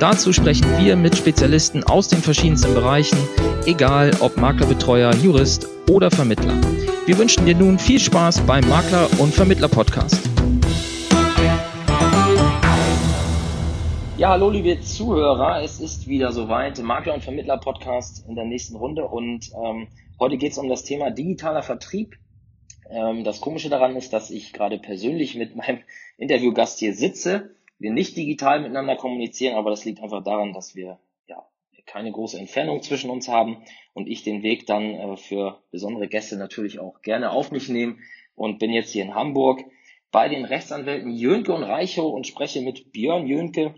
Dazu sprechen wir mit Spezialisten aus den verschiedensten Bereichen, egal ob Maklerbetreuer, Jurist oder Vermittler. Wir wünschen dir nun viel Spaß beim Makler- und Vermittler-Podcast. Ja, hallo liebe Zuhörer, es ist wieder soweit, Makler- und Vermittler-Podcast in der nächsten Runde und ähm, heute geht es um das Thema digitaler Vertrieb. Ähm, das Komische daran ist, dass ich gerade persönlich mit meinem Interviewgast hier sitze, wir nicht digital miteinander kommunizieren, aber das liegt einfach daran, dass wir keine große Entfernung zwischen uns haben und ich den Weg dann äh, für besondere Gäste natürlich auch gerne auf mich nehme und bin jetzt hier in Hamburg bei den Rechtsanwälten Jönke und Reichow und spreche mit Björn Jönke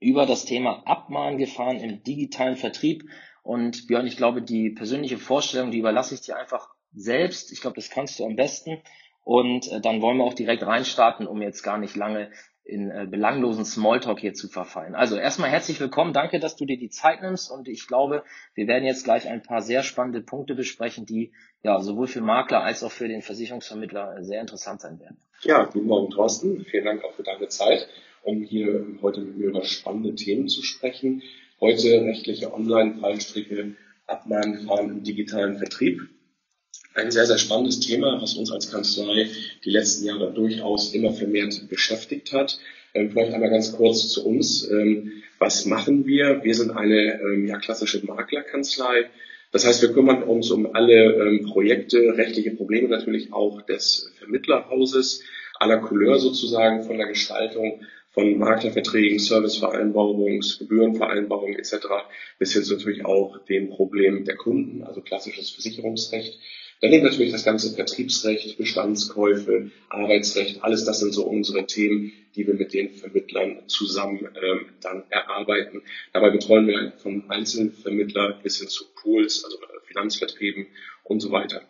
über das Thema Abmahngefahren im digitalen Vertrieb. Und Björn, ich glaube, die persönliche Vorstellung, die überlasse ich dir einfach selbst. Ich glaube, das kannst du am besten. Und äh, dann wollen wir auch direkt reinstarten, um jetzt gar nicht lange in äh, belanglosen Smalltalk hier zu verfallen. Also erstmal herzlich willkommen, danke, dass du dir die Zeit nimmst und ich glaube, wir werden jetzt gleich ein paar sehr spannende Punkte besprechen, die ja sowohl für Makler als auch für den Versicherungsvermittler äh, sehr interessant sein werden. Ja, guten Morgen Thorsten, vielen Dank auch für deine Zeit, um hier heute mit mir über spannende Themen zu sprechen. Heute rechtliche Online-Fallstricke, Abmahngefahren im digitalen Vertrieb ein sehr, sehr spannendes Thema, was uns als Kanzlei die letzten Jahre durchaus immer vermehrt beschäftigt hat. Ähm, vielleicht einmal ganz kurz zu uns. Ähm, was machen wir? Wir sind eine ähm, ja, klassische Maklerkanzlei. Das heißt, wir kümmern uns um alle Projekte, rechtliche Probleme natürlich auch des Vermittlerhauses, aller Couleur sozusagen von der Gestaltung von Maklerverträgen, Servicevereinbarungen, Gebührenvereinbarungen etc. bis hin zu natürlich auch dem Problem der Kunden, also klassisches Versicherungsrecht. Daneben natürlich das ganze Vertriebsrecht, Bestandskäufe, Arbeitsrecht, alles das sind so unsere Themen, die wir mit den Vermittlern zusammen ähm, dann erarbeiten. Dabei betreuen wir von Einzelvermittler bis hin zu Pools, also Finanzvertrieben und so weiter.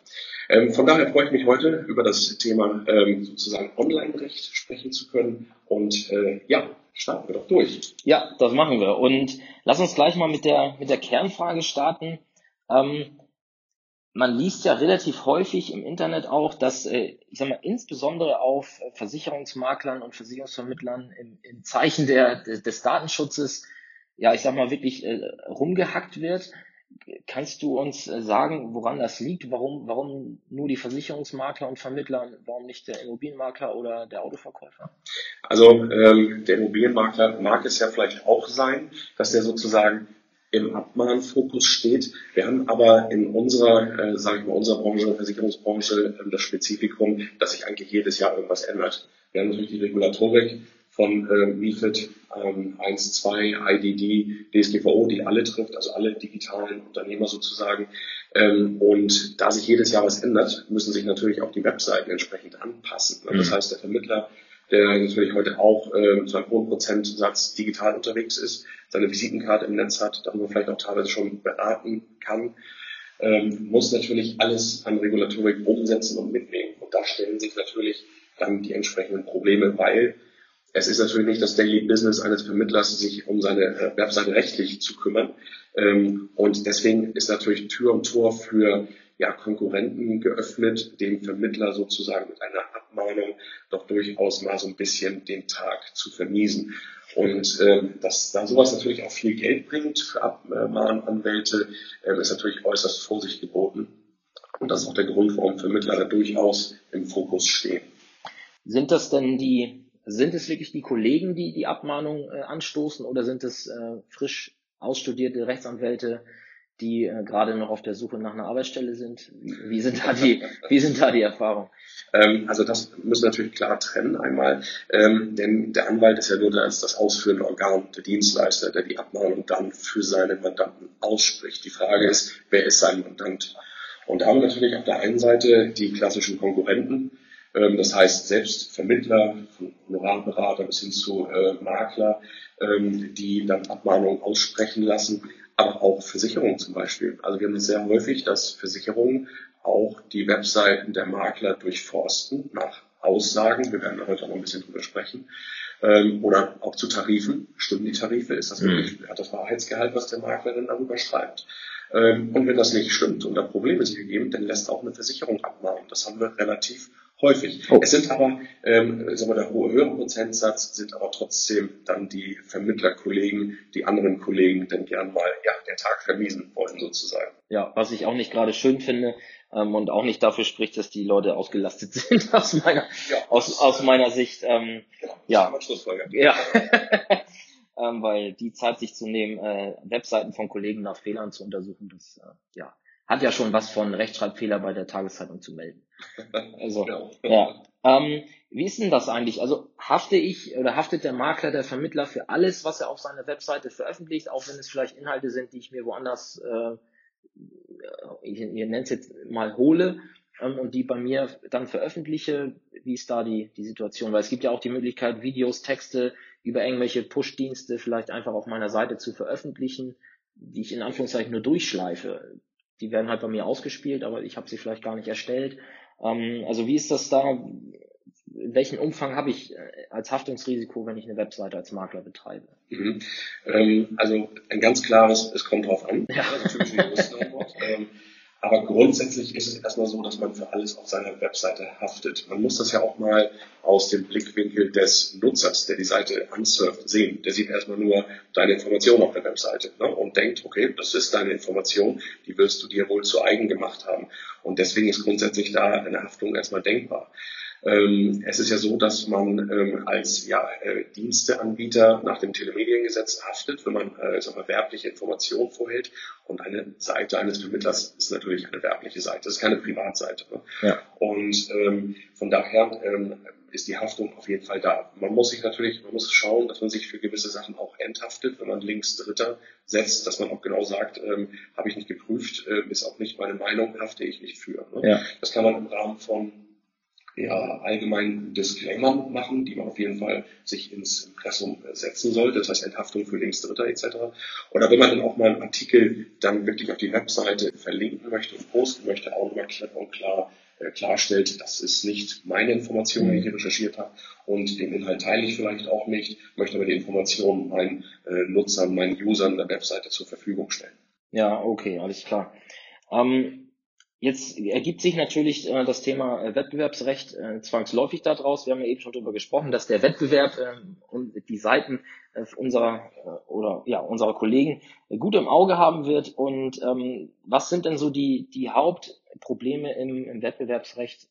Ähm, von daher freue ich mich heute über das Thema ähm, sozusagen Online-Recht sprechen zu können. Und äh, ja, starten wir doch durch. Ja, das machen wir. Und lass uns gleich mal mit der, mit der Kernfrage starten. Ähm, man liest ja relativ häufig im Internet auch, dass, äh, ich sag mal, insbesondere auf Versicherungsmaklern und Versicherungsvermittlern im, im Zeichen der, des Datenschutzes, ja, ich sag mal, wirklich äh, rumgehackt wird. Kannst du uns äh, sagen, woran das liegt? Warum, warum nur die Versicherungsmakler und Vermittler, warum nicht der Immobilienmakler oder der Autoverkäufer? Also ähm, der Immobilienmakler mag es ja vielleicht auch sein, dass der sozusagen im Abmahnfokus steht. Wir haben aber in unserer, äh, sage ich mal, unserer Branche, Versicherungsbranche, äh, das Spezifikum, dass sich eigentlich jedes Jahr irgendwas ändert. Wir haben natürlich die Regulatorik von äh, MIFID ähm, 1, 2, IDD, DSGVO, die alle trifft, also alle digitalen Unternehmer sozusagen. Ähm, und da sich jedes Jahr was ändert, müssen sich natürlich auch die Webseiten entsprechend anpassen. Das mhm. heißt, der Vermittler der natürlich heute auch äh, zu einem hohen Prozentsatz digital unterwegs ist, seine Visitenkarte im Netz hat, darüber vielleicht auch teilweise schon beraten kann, ähm, muss natürlich alles an Regulatorik umsetzen und mitnehmen. Und da stellen sich natürlich dann die entsprechenden Probleme, weil es ist natürlich nicht das Daily Business eines Vermittlers, sich um seine äh, Webseite rechtlich zu kümmern. Ähm, und deswegen ist natürlich Tür und Tor für ja, Konkurrenten geöffnet, dem Vermittler sozusagen mit einer Abmahnung doch durchaus mal so ein bisschen den Tag zu vermiesen. Und äh, dass da sowas natürlich auch viel Geld bringt für Abmahnanwälte, äh, ist natürlich äußerst Vorsicht geboten. Und das ist auch der Grund, warum Vermittler da durchaus im Fokus stehen. Sind das denn die, sind es wirklich die Kollegen, die die Abmahnung äh, anstoßen oder sind es äh, frisch ausstudierte Rechtsanwälte, die äh, gerade noch auf der Suche nach einer Arbeitsstelle sind? Wie, wie sind da die, wie sind da die Erfahrungen? Ähm, also das müssen wir natürlich klar trennen einmal, ähm, denn der Anwalt ist ja nur das, das ausführende Organ, der Dienstleister, der die Abmahnung dann für seine Mandanten ausspricht. Die Frage ist, wer ist sein Mandant? Und da haben wir natürlich auf der einen Seite die klassischen Konkurrenten, ähm, das heißt selbst Vermittler, von Honorarberater bis hin zu äh, Makler, ähm, die dann Abmahnungen aussprechen lassen aber auch Versicherungen zum Beispiel. Also wir haben es sehr häufig, dass Versicherungen auch die Webseiten der Makler durchforsten nach Aussagen. Wir werden da heute auch noch ein bisschen drüber sprechen. Ähm, oder auch zu Tarifen. Stimmen die Tarife? Ist das mhm. wirklich, hat das Wahrheitsgehalt, was der Makler denn darüber schreibt? Ähm, und wenn das nicht stimmt und da Probleme sich ergeben, dann lässt auch eine Versicherung abmahnen. Das haben wir relativ häufig. Oh. Es sind aber, ähm, sagen wir, der hohe höhere Prozentsatz sind aber trotzdem dann die Vermittlerkollegen, die anderen Kollegen dann gern mal ja, den Tag vermiesen wollen sozusagen. Ja, was ich auch nicht gerade schön finde ähm, und auch nicht dafür spricht, dass die Leute ausgelastet sind aus meiner, ja, aus, aus meiner Sicht. Ähm, ja, ja. ja. ähm, weil die Zeit sich zu nehmen, äh, Webseiten von Kollegen nach Fehlern zu untersuchen, das äh, ja, hat ja schon was von Rechtschreibfehler bei der Tageszeitung zu melden. Also, ja. ja. Ähm, wie ist denn das eigentlich? Also hafte ich oder haftet der Makler, der Vermittler für alles, was er auf seiner Webseite veröffentlicht, auch wenn es vielleicht Inhalte sind, die ich mir woanders, äh, ich, ihr nennt es jetzt mal hole ähm, und die bei mir dann veröffentliche? Wie ist da die, die Situation? Weil es gibt ja auch die Möglichkeit, Videos, Texte über irgendwelche Push-Dienste vielleicht einfach auf meiner Seite zu veröffentlichen, die ich in Anführungszeichen nur durchschleife. Die werden halt bei mir ausgespielt, aber ich habe sie vielleicht gar nicht erstellt. Ähm, also wie ist das da? In welchem Umfang habe ich äh, als Haftungsrisiko, wenn ich eine Webseite als Makler betreibe? Mhm. Ähm, also ein ganz klares, es kommt drauf an. Ja. Natürlich eine ähm, aber grundsätzlich ist es erstmal so, dass man für alles auf seiner Webseite haftet. Man muss das ja auch mal aus dem Blickwinkel des Nutzers, der die Seite ansurft, sehen. Der sieht erstmal nur deine Information auf der Webseite ne? und denkt, okay, das ist deine Information, die wirst du dir wohl zu eigen gemacht haben. Und deswegen ist grundsätzlich da eine Haftung erstmal denkbar. Ähm, es ist ja so, dass man ähm, als ja, äh, Diensteanbieter nach dem Telemediengesetz haftet, wenn man äh, mal, werbliche Informationen vorhält. Und eine Seite eines Vermittlers ist natürlich eine werbliche Seite, das ist keine Privatseite. Ne? Ja. Und ähm, von daher ähm, ist die Haftung auf jeden Fall da. Man muss sich natürlich, man muss schauen, dass man sich für gewisse Sachen auch enthaftet, wenn man links Dritter setzt, dass man auch genau sagt, ähm, habe ich nicht geprüft, äh, ist auch nicht meine Meinung, hafte ich nicht für. Ne? Ja. Das kann man im Rahmen von ja, allgemein Disclaimer machen, die man auf jeden Fall sich ins Impressum setzen sollte, das heißt Enthaftung für Linksdritter etc. Oder wenn man dann auch mal einen Artikel dann wirklich auf die Webseite verlinken möchte und posten möchte, auch nochmal klipp und klar äh, klarstellt, das ist nicht meine Information, die ich hier recherchiert habe und den Inhalt teile ich vielleicht auch nicht, möchte aber die Informationen meinen äh, Nutzern, meinen Usern der Webseite zur Verfügung stellen. Ja, okay, alles klar. Ähm, Jetzt ergibt sich natürlich äh, das Thema äh, Wettbewerbsrecht äh, zwangsläufig daraus. Wir haben ja eben schon darüber gesprochen, dass der Wettbewerb äh, und die Seiten äh, unserer oder ja unserer Kollegen gut im Auge haben wird. Und ähm, was sind denn so die die Hauptprobleme im, im Wettbewerbsrecht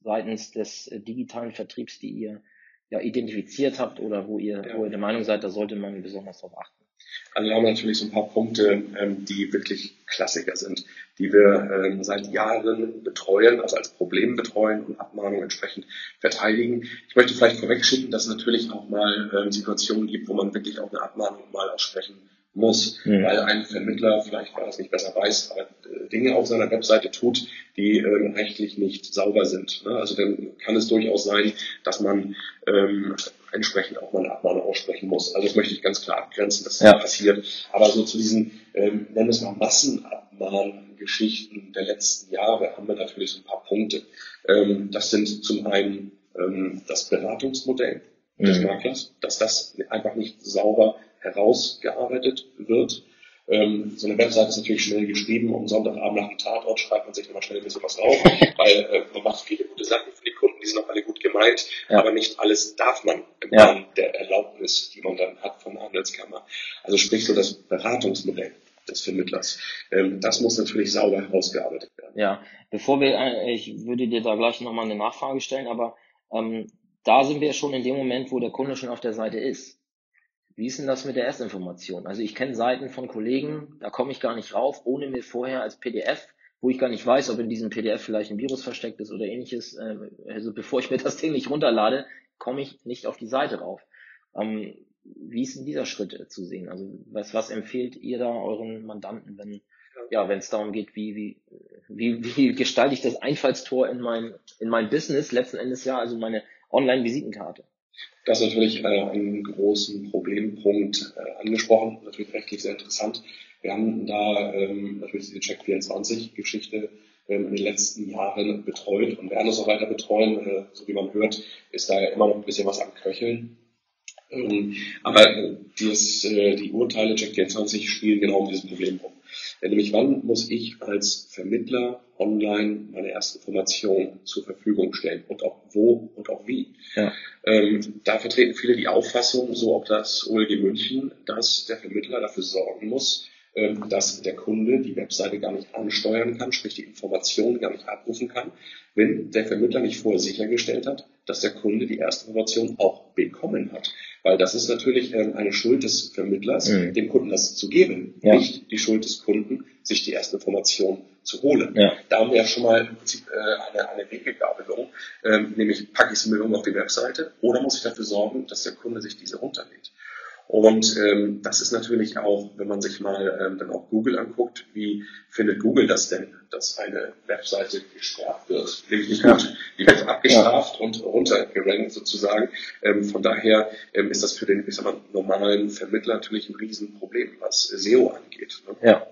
seitens des digitalen Vertriebs, die ihr ja identifiziert habt oder wo ihr ja. wo ihr der Meinung seid, da sollte man besonders darauf achten? Also wir haben natürlich so ein paar Punkte, ähm, die wirklich Klassiker sind, die wir ähm, seit Jahren betreuen, also als Problem betreuen und Abmahnungen entsprechend verteidigen. Ich möchte vielleicht vorwegschicken, dass es natürlich auch mal ähm, Situationen gibt, wo man wirklich auch eine Abmahnung mal aussprechen muss, mhm. weil ein Vermittler, vielleicht weil er es nicht besser weiß, aber äh, Dinge auf seiner Webseite tut, die ähm, rechtlich nicht sauber sind. Ne? Also dann kann es durchaus sein, dass man ähm, entsprechend auch mal eine Abmahnung aussprechen muss. Also das möchte ich ganz klar abgrenzen, dass das ja. passiert. Aber so zu diesen, ähm, nennen wir es mal Massenabmahngeschichten der letzten Jahre haben wir natürlich so ein paar Punkte. Ähm, das sind zum einen ähm, das Beratungsmodell mhm. des Maklers, dass das einfach nicht sauber herausgearbeitet wird. Ähm, so eine Webseite ist natürlich schnell geschrieben und Sonntagabend nach dem Tatort schreibt man sich immer schnell ein bisschen was drauf, weil äh, man macht viele gute Sachen für die Kunden, die sind auch alle gut gemeint, ja. aber nicht alles darf man im ja. Rahmen der Erlaubnis, die man dann hat von der Handelskammer. Also sprich so das Beratungsmodell des Vermittlers. Ähm, das muss natürlich sauber herausgearbeitet werden. Ja, bevor wir, äh, ich würde dir da gleich nochmal eine Nachfrage stellen, aber ähm, da sind wir schon in dem Moment, wo der Kunde schon auf der Seite ist. Wie ist denn das mit der Erstinformation? Also ich kenne Seiten von Kollegen, da komme ich gar nicht rauf, ohne mir vorher als PDF, wo ich gar nicht weiß, ob in diesem PDF vielleicht ein Virus versteckt ist oder ähnliches, äh, also bevor ich mir das Ding nicht runterlade, komme ich nicht auf die Seite rauf. Ähm, wie ist denn dieser Schritt äh, zu sehen? Also was, was empfehlt ihr da euren Mandanten, wenn ja, wenn es darum geht, wie, wie, wie, wie gestalte ich das Einfallstor in mein, in mein Business, letzten Endes ja, also meine Online-Visitenkarte? Das ist natürlich äh, einen großen Problempunkt äh, angesprochen, natürlich rechtlich sehr interessant. Wir haben da ähm, natürlich diese Check24-Geschichte ähm, in den letzten Jahren betreut und werden es auch weiter betreuen. Äh, so wie man hört, ist da ja immer noch ein bisschen was am Köcheln. Ähm, aber äh, dies, äh, die Urteile Check24 spielen genau um dieses Problem rum. Nämlich wann muss ich als Vermittler online meine erste Information zur Verfügung stellen und auch wo und auch wie. Ja. Ähm, da vertreten viele die Auffassung, so auch das OLG München, dass der Vermittler dafür sorgen muss, dass der Kunde die Webseite gar nicht ansteuern kann, sprich die Informationen gar nicht abrufen kann, wenn der Vermittler nicht vorher sichergestellt hat, dass der Kunde die erste Information auch bekommen hat. Weil das ist natürlich ähm, eine Schuld des Vermittlers, mhm. dem Kunden das zu geben, ja. nicht die Schuld des Kunden, sich die erste Information zu holen. Ja. Da haben wir ja schon mal im Prinzip äh, eine, eine Weggabelung, ähm, nämlich packe ich sie mir irgendwo auf die Webseite oder muss ich dafür sorgen, dass der Kunde sich diese runterlädt. Und ähm, das ist natürlich auch, wenn man sich mal ähm, dann auch Google anguckt, wie findet Google das denn, dass eine Webseite gesperrt wird? Nämlich nicht gut. Die wird abgestraft ja. und runtergerankt sozusagen. Ähm, von daher ähm, ist das für den ich sag mal, normalen Vermittler natürlich ein Riesenproblem, was SEO angeht. Ne? Ja.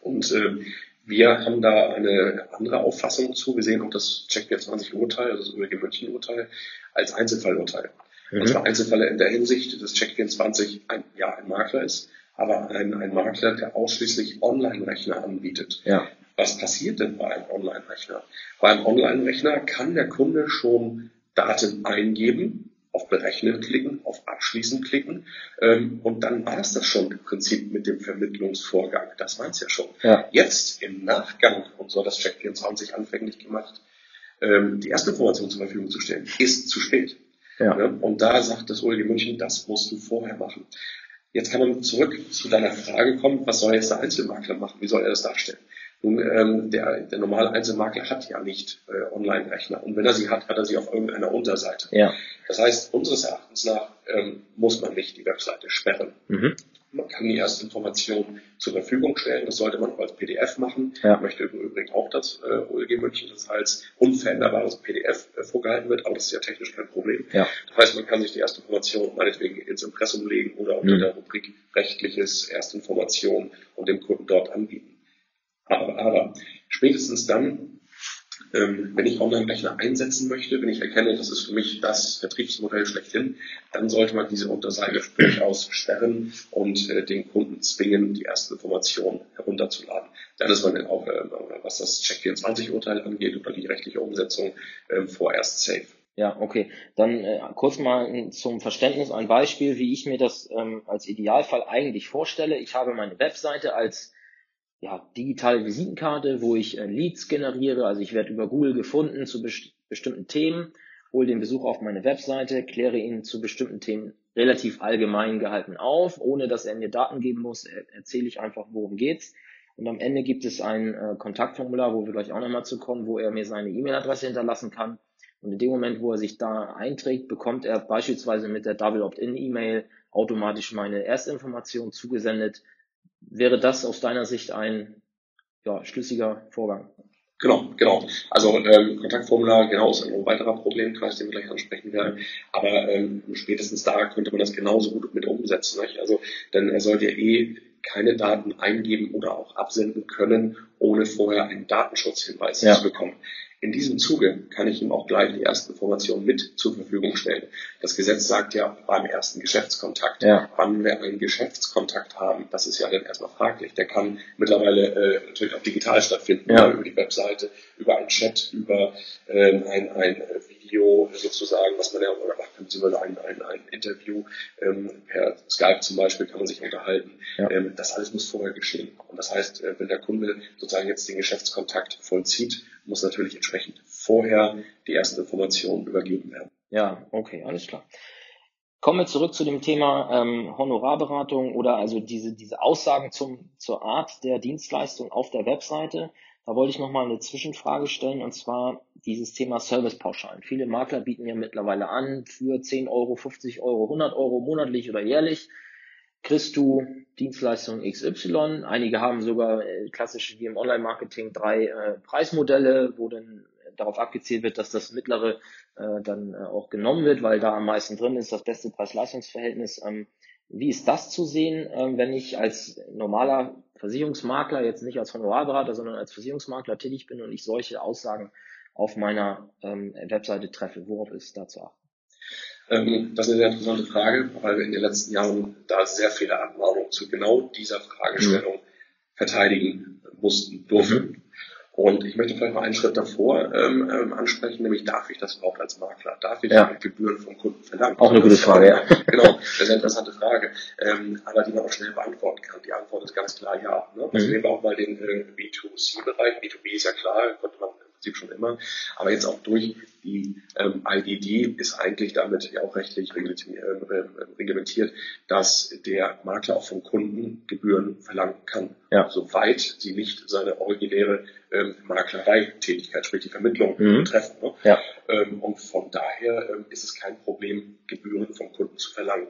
Und ähm, wir haben da eine andere Auffassung zu. Wir sehen auch das Check24-Urteil, also das ÖRG München-Urteil, als Einzelfallurteil. Mhm. Und zwar Einzelfälle in der Hinsicht, dass Check24 ein, ja, ein Makler ist, aber ein, ein Makler, der ausschließlich Online-Rechner anbietet. Ja. Was passiert denn bei einem Online-Rechner? Bei einem Online-Rechner kann der Kunde schon Daten eingeben, auf Berechnen klicken, auf Abschließen klicken ähm, und dann war es das schon im Prinzip mit dem Vermittlungsvorgang. Das war es ja schon. Ja. Jetzt im Nachgang, und so hat das Check24 anfänglich gemacht, ähm, die erste Information zur Verfügung zu stellen, ist zu spät. Ja. Ne? Und da sagt das OLG München, das musst du vorher machen. Jetzt kann man zurück zu deiner Frage kommen, was soll jetzt der Einzelmakler machen? Wie soll er das darstellen? Nun, ähm, der, der normale Einzelmakler hat ja nicht äh, Online-Rechner. Und wenn er sie hat, hat er sie auf irgendeiner Unterseite. Ja. Das heißt, unseres Erachtens nach ähm, muss man nicht die Webseite sperren. Mhm. Man kann die erste Information zur Verfügung stellen. Das sollte man auch als PDF machen. Ja. Ich möchte im Übrigen auch, dass äh, OLG München das als unveränderbares PDF äh, vorgehalten wird, aber das ist ja technisch kein Problem. Ja. Das heißt, man kann sich die erste Information meinetwegen ins Impressum legen oder unter mhm. der Rubrik rechtliches Erstinformation und dem Kunden dort anbieten. Aber, aber spätestens dann, ähm, wenn ich Online-Rechner einsetzen möchte, wenn ich erkenne, das ist für mich das Vertriebsmodell schlechthin, dann sollte man diese Unterseite durchaus sperren und äh, den Kunden zwingen, die erste Information herunterzuladen. Dann ist man dann auch, äh, was das Check24-Urteil angeht oder die rechtliche Umsetzung, äh, vorerst safe. Ja, okay. Dann äh, kurz mal zum Verständnis ein Beispiel, wie ich mir das ähm, als Idealfall eigentlich vorstelle. Ich habe meine Webseite als ja, digitale Visitenkarte, wo ich äh, Leads generiere. Also ich werde über Google gefunden zu best bestimmten Themen, hole den Besucher auf meine Webseite, kläre ihn zu bestimmten Themen relativ allgemein gehalten auf, ohne dass er mir Daten geben muss, er erzähle ich einfach, worum geht's. Und am Ende gibt es ein äh, Kontaktformular, wo wir gleich auch nochmal zu kommen, wo er mir seine E-Mail-Adresse hinterlassen kann. Und in dem Moment, wo er sich da einträgt, bekommt er beispielsweise mit der Double Opt-in-E-Mail automatisch meine Erstinformation zugesendet, wäre das aus deiner Sicht ein ja, schlüssiger Vorgang? Genau, genau. Also ähm, Kontaktformular genau ist ein weiterer Problemkreis, den wir gleich ansprechen werden. Aber ähm, spätestens da könnte man das genauso gut mit umsetzen. Nicht? Also denn er sollte ja eh keine Daten eingeben oder auch absenden können, ohne vorher einen Datenschutzhinweis ja. zu bekommen. In diesem Zuge kann ich ihm auch gleich die ersten Informationen mit zur Verfügung stellen. Das Gesetz sagt ja beim ersten Geschäftskontakt, ja. wann wir einen Geschäftskontakt haben, das ist ja dann erstmal fraglich. Der kann mittlerweile äh, natürlich auch digital stattfinden, ja. über die Webseite, über einen Chat, über äh, ein, ein Video sozusagen, was man ja oder macht, beziehungsweise ein, ein, ein Interview ähm, per Skype zum Beispiel kann man sich unterhalten. Ja. Ähm, das alles muss vorher geschehen. Und das heißt, äh, wenn der Kunde sozusagen jetzt den Geschäftskontakt vollzieht, muss natürlich entsprechend vorher die ersten Informationen übergeben werden. Ja, okay, alles klar. Kommen wir zurück zu dem Thema ähm, Honorarberatung oder also diese, diese Aussagen zum, zur Art der Dienstleistung auf der Webseite. Da wollte ich nochmal eine Zwischenfrage stellen und zwar dieses Thema Servicepauschalen. Viele Makler bieten ja mittlerweile an, für 10 Euro, 50 Euro, 100 Euro monatlich oder jährlich kriegst du Dienstleistung XY. Einige haben sogar äh, klassisch wie im Online-Marketing drei äh, Preismodelle, wo dann darauf abgezielt wird, dass das mittlere äh, dann äh, auch genommen wird, weil da am meisten drin ist, das beste Preis-Leistungs-Verhältnis. Ähm, Wie ist das zu sehen, ähm, wenn ich als normaler Versicherungsmakler, jetzt nicht als Honorarberater, sondern als Versicherungsmakler tätig bin und ich solche Aussagen auf meiner ähm, Webseite treffe? Worauf ist da zu achten? Ähm, das ist eine sehr interessante Frage, weil wir in den letzten Jahren da sehr viele Abmahnungen zu genau dieser Fragestellung mhm. verteidigen mussten, durften. Mhm. Und ich möchte vielleicht mal einen Schritt davor ähm, ähm, ansprechen, nämlich darf ich das überhaupt als Makler? Darf ich ja. Gebühren vom Kunden verlangen? Auch eine gute Frage, ja. Genau, das ist eine interessante Frage, ähm, aber die man auch schnell beantworten kann. Die Antwort ist ganz klar ja. Ne? Also mhm. nehmen wir auch mal den äh, B2C-Bereich. B2B ist ja klar, konnte man Prinzip schon immer. Aber jetzt auch durch die ähm, IDD ist eigentlich damit ja auch rechtlich reglementiert, äh, reglementiert, dass der Makler auch vom Kunden Gebühren verlangen kann, ja. soweit sie nicht seine originäre ähm, Maklerei-Tätigkeit, sprich die Vermittlung mhm. betreffen. Ne? Ja. Ähm, und von daher ähm, ist es kein Problem, Gebühren vom Kunden zu verlangen.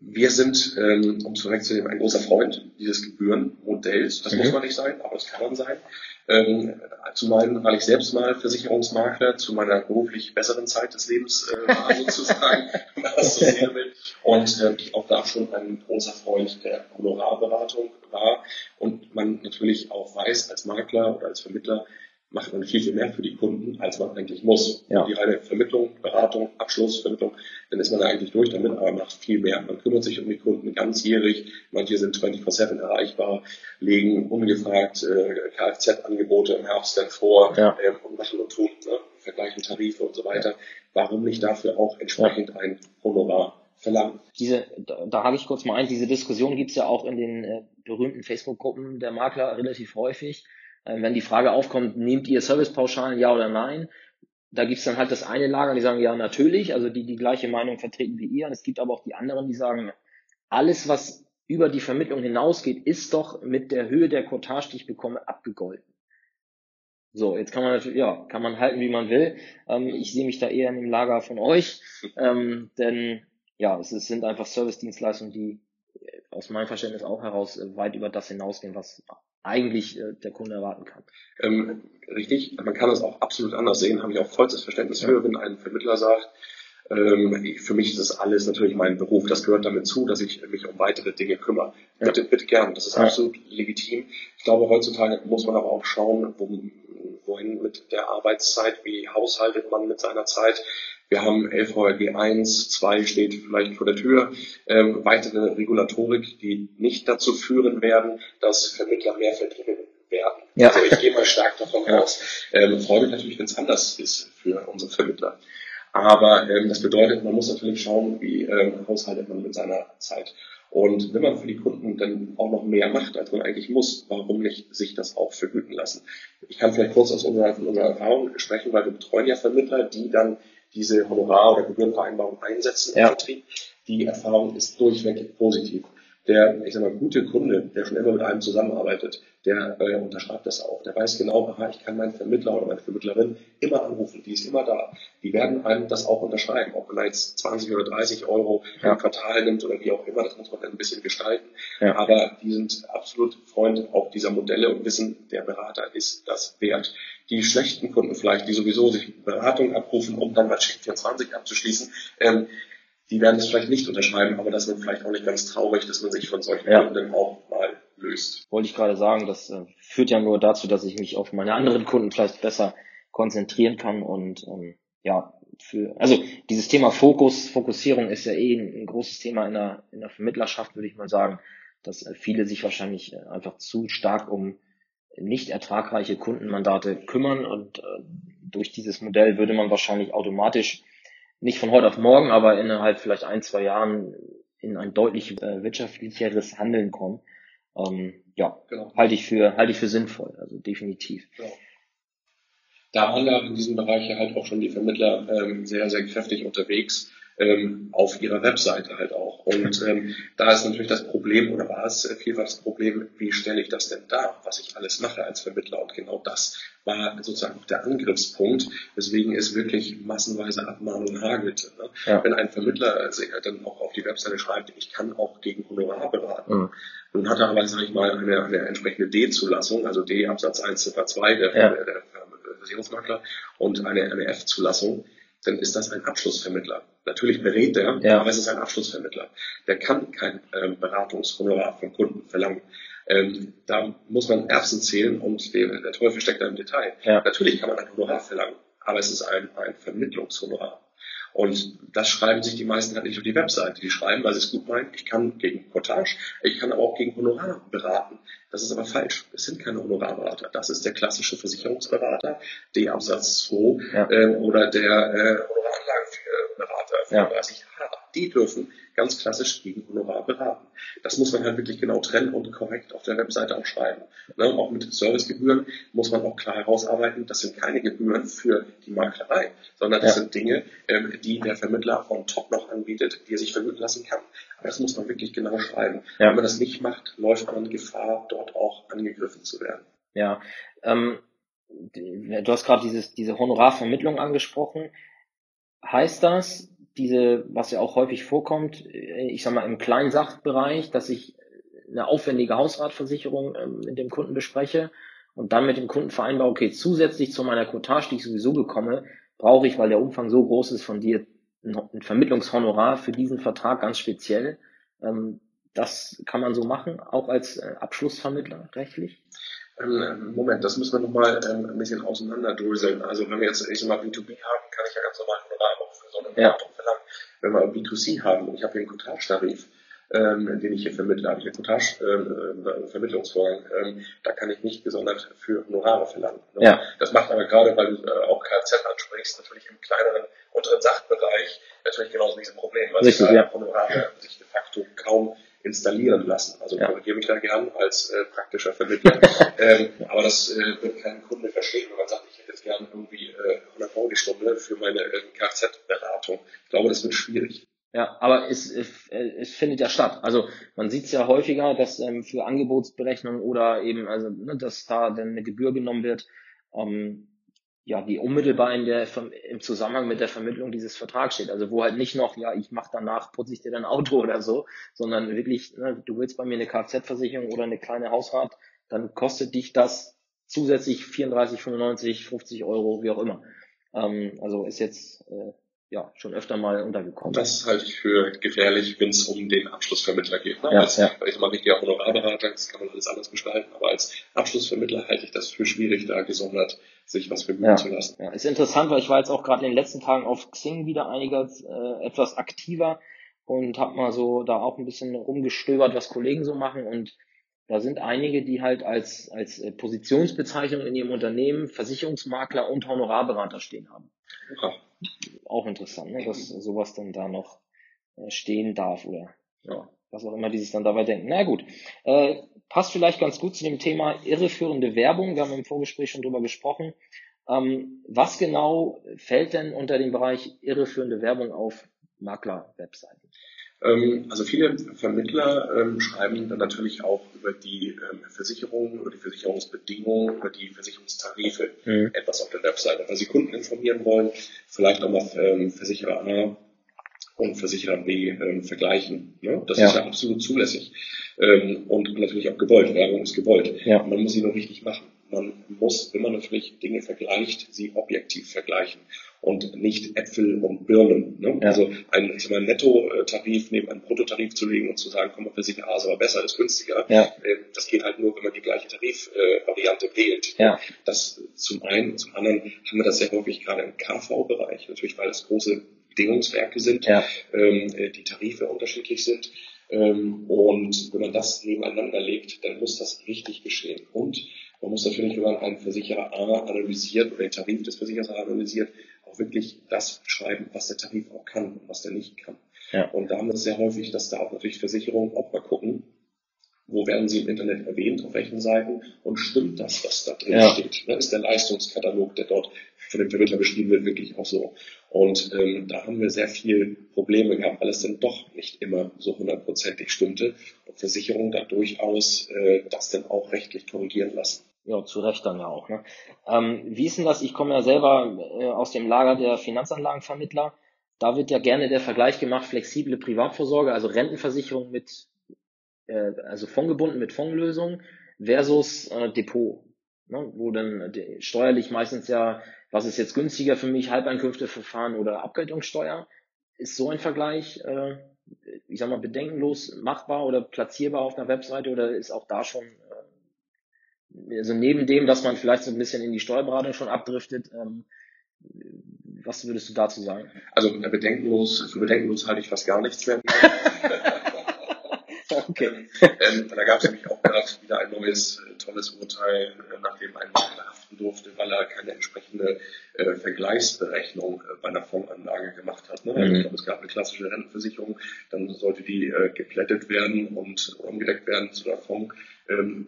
Wir sind, ähm, um es vorwegzunehmen, ein großer Freund dieses Gebührenmodells. Das mhm. muss man nicht sein, aber es kann man sein. Ähm, zu meinen, weil ich selbst mal Versicherungsmakler zu meiner beruflich besseren Zeit des Lebens äh, war sozusagen, und äh, ich auch da schon ein großer Freund der Honorarberatung war. Und man natürlich auch weiß als Makler oder als Vermittler, macht man viel, viel mehr für die Kunden, als man eigentlich muss. Ja. Die reine Vermittlung, Beratung, Abschluss, Vermittlung, dann ist man da eigentlich durch damit, aber macht viel mehr. Man kümmert sich um die Kunden ganzjährig. Manche sind 24-7 erreichbar, legen ungefragt äh, Kfz-Angebote im Herbst dann vor ja. äh, und machen und tun, ne? vergleichen Tarife und so weiter. Warum nicht dafür auch entsprechend ein Honorar verlangen? Diese, da, da habe ich kurz mal ein, diese Diskussion gibt's ja auch in den äh, berühmten Facebook-Gruppen der Makler relativ häufig wenn die Frage aufkommt, nehmt ihr Servicepauschalen, ja oder nein? Da gibt's dann halt das eine Lager, die sagen, ja, natürlich, also die die gleiche Meinung vertreten wie ihr. Und es gibt aber auch die anderen, die sagen, alles, was über die Vermittlung hinausgeht, ist doch mit der Höhe der Cottage, die ich bekomme, abgegolten. So, jetzt kann man natürlich, ja, kann man halten, wie man will. Ähm, ich sehe mich da eher in dem Lager von euch, ähm, denn ja, es, es sind einfach Service-Dienstleistungen, die aus meinem Verständnis auch heraus äh, weit über das hinausgehen, was eigentlich äh, der Kunde erwarten kann. Ähm, richtig, man kann es auch absolut anders sehen, habe ich auch vollstes Verständnis für, wenn ein Vermittler sagt, ähm, für mich ist das alles natürlich mein Beruf. Das gehört damit zu, dass ich mich um weitere Dinge kümmere. Ja. Bitte, bitte gern. Das ist ja. absolut legitim. Ich glaube, heutzutage muss man aber auch schauen, wo, wohin mit der Arbeitszeit, wie haushaltet man mit seiner Zeit. Wir haben LVRG 1, 2 steht vielleicht vor der Tür, ähm, weitere Regulatorik, die nicht dazu führen werden, dass Vermittler mehr vertrieben werden. Ja. Also ich gehe mal stark davon aus. Ähm, freue mich natürlich, wenn es anders ist für unsere Vermittler. Aber ähm, das bedeutet, man muss natürlich schauen, wie ähm, haushaltet man mit seiner Zeit. Und wenn man für die Kunden dann auch noch mehr macht, als man eigentlich muss, warum nicht sich das auch vergüten lassen? Ich kann vielleicht kurz aus unserer, von unserer Erfahrung sprechen, weil wir betreuen ja Vermittler, die dann diese Honorar- oder Gebührenvereinbarung einsetzen im ja. Vertrieb. Die Erfahrung ist durchweg positiv der, ich sag mal, gute Kunde, der schon immer mit einem zusammenarbeitet, der äh, unterschreibt das auch. Der weiß genau, aha, ich kann meinen Vermittler oder meine Vermittlerin immer anrufen, die ist immer da. Die werden einem das auch unterschreiben, ob man jetzt 20 oder 30 Euro ja. im Quartal nimmt oder wie auch immer, das muss man dann ein bisschen gestalten. Ja. Aber die sind absolut Freund auch dieser Modelle und wissen, der Berater ist das wert. Die schlechten Kunden vielleicht, die sowieso sich Beratung abrufen, um dann bei Check 24 abzuschließen, ähm, die werden es vielleicht nicht unterschreiben, aber das wird vielleicht auch nicht ganz traurig, dass man sich von solchen ja. Kunden auch mal löst. Wollte ich gerade sagen, das äh, führt ja nur dazu, dass ich mich auf meine anderen Kunden vielleicht besser konzentrieren kann und ähm, ja, für, also dieses Thema Fokus, Fokussierung ist ja eh ein, ein großes Thema in der, in der Vermittlerschaft, würde ich mal sagen, dass äh, viele sich wahrscheinlich äh, einfach zu stark um nicht ertragreiche Kundenmandate kümmern und äh, durch dieses Modell würde man wahrscheinlich automatisch nicht von heute auf morgen, aber innerhalb vielleicht ein, zwei Jahren in ein deutlich äh, wirtschaftlicheres Handeln kommen. Ähm, ja, genau. halte ich für halte ich für sinnvoll, also definitiv. Genau. Da waren da in diesem Bereich ja halt auch schon die Vermittler ähm, sehr, sehr kräftig unterwegs ähm, auf ihrer Webseite halt auch. Und ähm, da ist natürlich das Problem, oder war es vielfach das Problem, wie stelle ich das denn dar, was ich alles mache als Vermittler? Und genau das war sozusagen auch der Angriffspunkt, weswegen es wirklich massenweise Abmahnungen hagelte. Ne? Ja. Wenn ein Vermittler also dann auch auf die Webseite schreibt, ich kann auch gegen Honorar beraten, mhm. nun hat er aber, sage ich mal, eine, eine entsprechende D-Zulassung, also D Absatz 1 Ziffer 2 der, ja. der, der Versicherungsmakler und eine, eine F-Zulassung, dann ist das ein Abschlussvermittler. Natürlich berät er, ja. aber es ist ein Abschlussvermittler. Der kann kein ähm, Beratungshonorar vom Kunden verlangen. Ähm, da muss man Erbsen zählen und der, der Teufel steckt da im Detail. Ja. Natürlich kann man ein Honorar verlangen, aber es ist ein, ein Vermittlungshonorar. Und das schreiben sich die meisten halt nicht auf die Webseite. Die schreiben, weil sie es gut meinen, ich kann gegen Cottage, ich kann aber auch gegen Honorar beraten. Das ist aber falsch. Es sind keine Honorarberater. Das ist der klassische Versicherungsberater, der Absatz 2 ja. äh, oder der äh, Honoraranlagenberater für ja. 30 Jahre. Die dürfen ganz klassisch gegen Honorar beraten. Das muss man halt wirklich genau trennen und korrekt auf der Webseite auch schreiben. Ne? Auch mit Servicegebühren muss man auch klar herausarbeiten, das sind keine Gebühren für die Maklerei, sondern das ja. sind Dinge, ähm, die der Vermittler on top noch anbietet, die er sich vermitteln lassen kann. Aber das muss man wirklich genau schreiben. Ja. Wenn man das nicht macht, läuft man Gefahr, dort auch angegriffen zu werden. Ja, ähm, du hast gerade dieses, diese Honorarvermittlung angesprochen. Heißt das, diese, was ja auch häufig vorkommt, äh, ich sag mal im kleinen Sachbereich, dass ich eine aufwendige Hausratversicherung ähm, mit dem Kunden bespreche und dann mit dem Kunden vereinbare, okay, zusätzlich zu meiner Cottage, die ich sowieso bekomme, brauche ich, weil der Umfang so groß ist von dir, ein Vermittlungshonorar für diesen Vertrag ganz speziell. Ähm, das kann man so machen, auch als äh, Abschlussvermittler rechtlich? Ähm, Moment, das müssen wir nochmal ein bisschen auseinanderdröseln. Also wenn wir jetzt ich sag mal B2B haben, kann ich ja ganz normal Honorar auch für so eine Beratung ja wenn wir B2C haben, und ich habe hier einen Cottage-Tarif, ähm, den ich hier vermittle, habe ich einen Cottage-Vermittlungsvorgang, ähm, ähm, da kann ich nicht gesondert für Honorare verlangen. Ne? Ja. Das macht aber gerade, weil du äh, auch KZ ansprichst, natürlich im kleineren, unteren Sachbereich natürlich genauso diese Problem, weil Richtig, ja. Honorare sich de facto kaum installieren lassen. Also ja. korrigiere mich da gern als äh, praktischer Vermittler. ähm, aber das äh, wird kein Kunde verstehen, wenn man sagt, ich jetzt gern irgendwie äh, 100 Euro die Stunde für meine äh, Kfz-Beratung. Ich glaube, das wird schwierig. Ja, aber es, es, es findet ja statt. Also man sieht es ja häufiger, dass ähm, für Angebotsberechnung oder eben, also ne, dass da dann eine Gebühr genommen wird. Ähm, ja, die unmittelbar in der, im Zusammenhang mit der Vermittlung dieses Vertrags steht. Also wo halt nicht noch, ja, ich mache danach, putze ich dir dein Auto oder so, sondern wirklich, ne, du willst bei mir eine Kfz-Versicherung oder eine kleine Hausrat, dann kostet dich das zusätzlich 34, 95, 50 Euro, wie auch immer. Ähm, also ist jetzt äh, ja schon öfter mal untergekommen. Das halte ich für gefährlich, wenn es um den Abschlussvermittler geht. Ne? Ja, als, ja. Ich mache ja Honorarberater, das kann man alles anders gestalten, aber als Abschlussvermittler halte ich das für schwierig, da gesondert sich was vergüten ja. zu lassen. Ja, ist interessant, weil ich war jetzt auch gerade in den letzten Tagen auf Xing wieder einiger äh, etwas aktiver und habe mal so da auch ein bisschen rumgestöbert, was Kollegen so machen und da sind einige, die halt als, als äh, Positionsbezeichnung in ihrem Unternehmen Versicherungsmakler und Honorarberater stehen haben. Ja. Auch interessant, ne, dass sowas dann da noch äh, stehen darf oder ja, was auch immer die sich dann dabei denken. Na gut, äh, passt vielleicht ganz gut zu dem Thema irreführende Werbung. Wir haben im Vorgespräch schon drüber gesprochen. Ähm, was genau fällt denn unter dem Bereich irreführende Werbung auf Makler-Webseiten? Ähm, also viele Vermittler ähm, schreiben dann natürlich auch über die ähm, Versicherungen, über die Versicherungsbedingungen, über die Versicherungstarife mhm. etwas auf der Webseite, weil sie Kunden informieren wollen, vielleicht auch mal Versicherer A und Versicherer B vergleichen. Ne? Das ja. ist ja absolut zulässig und natürlich auch gewollt. Werbung ist gewollt. Ja. Man muss sie nur richtig machen. Man muss, wenn man natürlich Dinge vergleicht, sie objektiv vergleichen und nicht Äpfel und Birnen. Ne? Ja. Also ein, ich mal, Netto-Tarif neben einen Bruttotarif zu legen und zu sagen, komm, für sich A ist aber besser, ist günstiger. Ja. Ähm, das geht halt nur, wenn man die gleiche Tarifvariante äh, wählt. Ja. Das zum einen. Zum anderen haben wir das sehr häufig gerade im KV-Bereich, natürlich weil es große Bedingungswerke sind, ja. ähm, äh, die Tarife unterschiedlich sind. Ähm, und wenn man das nebeneinander legt, dann muss das richtig geschehen. Und man muss natürlich, wenn man einen Versicherer A analysiert oder den Tarif des Versicherers A analysiert, auch wirklich das schreiben, was der Tarif auch kann und was der nicht kann. Ja. Und da haben wir es sehr häufig, dass da auch natürlich Versicherungen auch mal gucken, wo werden sie im Internet erwähnt, auf welchen Seiten und stimmt das, was da drin ja. steht? Ne, ist der Leistungskatalog, der dort von dem Vermittler beschrieben wird, wirklich auch so? Und ähm, da haben wir sehr viel Probleme gehabt, weil es dann doch nicht immer so hundertprozentig stimmte und Versicherungen da durchaus äh, das dann auch rechtlich korrigieren lassen. Ja, zu Recht dann ja auch. Ne? Ähm, wie ist denn das? Ich komme ja selber äh, aus dem Lager der Finanzanlagenvermittler. Da wird ja gerne der Vergleich gemacht, flexible Privatvorsorge, also Rentenversicherung mit, äh, also fondgebunden mit Fondlösung versus äh, Depot. ne, wo dann steuerlich meistens ja, was ist jetzt günstiger für mich, Halbeinkünfteverfahren oder Abgeltungssteuer? Ist so ein Vergleich, äh, ich sag mal, bedenkenlos machbar oder platzierbar auf einer Webseite oder ist auch da schon, äh, also neben dem, dass man vielleicht so ein bisschen in die Steuerberatung schon abdriftet, ähm, was würdest du dazu sagen? Also bedenkenlos, für bedenkenlos halte ich fast gar nichts mehr. okay. Ähm, da gab es nämlich auch gerade wieder ein neues äh, tolles Urteil, äh, nachdem ein Makler haften durfte, weil er keine entsprechende äh, Vergleichsberechnung äh, bei einer Fondsanlage gemacht hat. Ne? Also mhm. ich glaube, es gab eine klassische Rentenversicherung, dann sollte die äh, geplättet werden und umgedeckt werden zu einer Fonds ähm,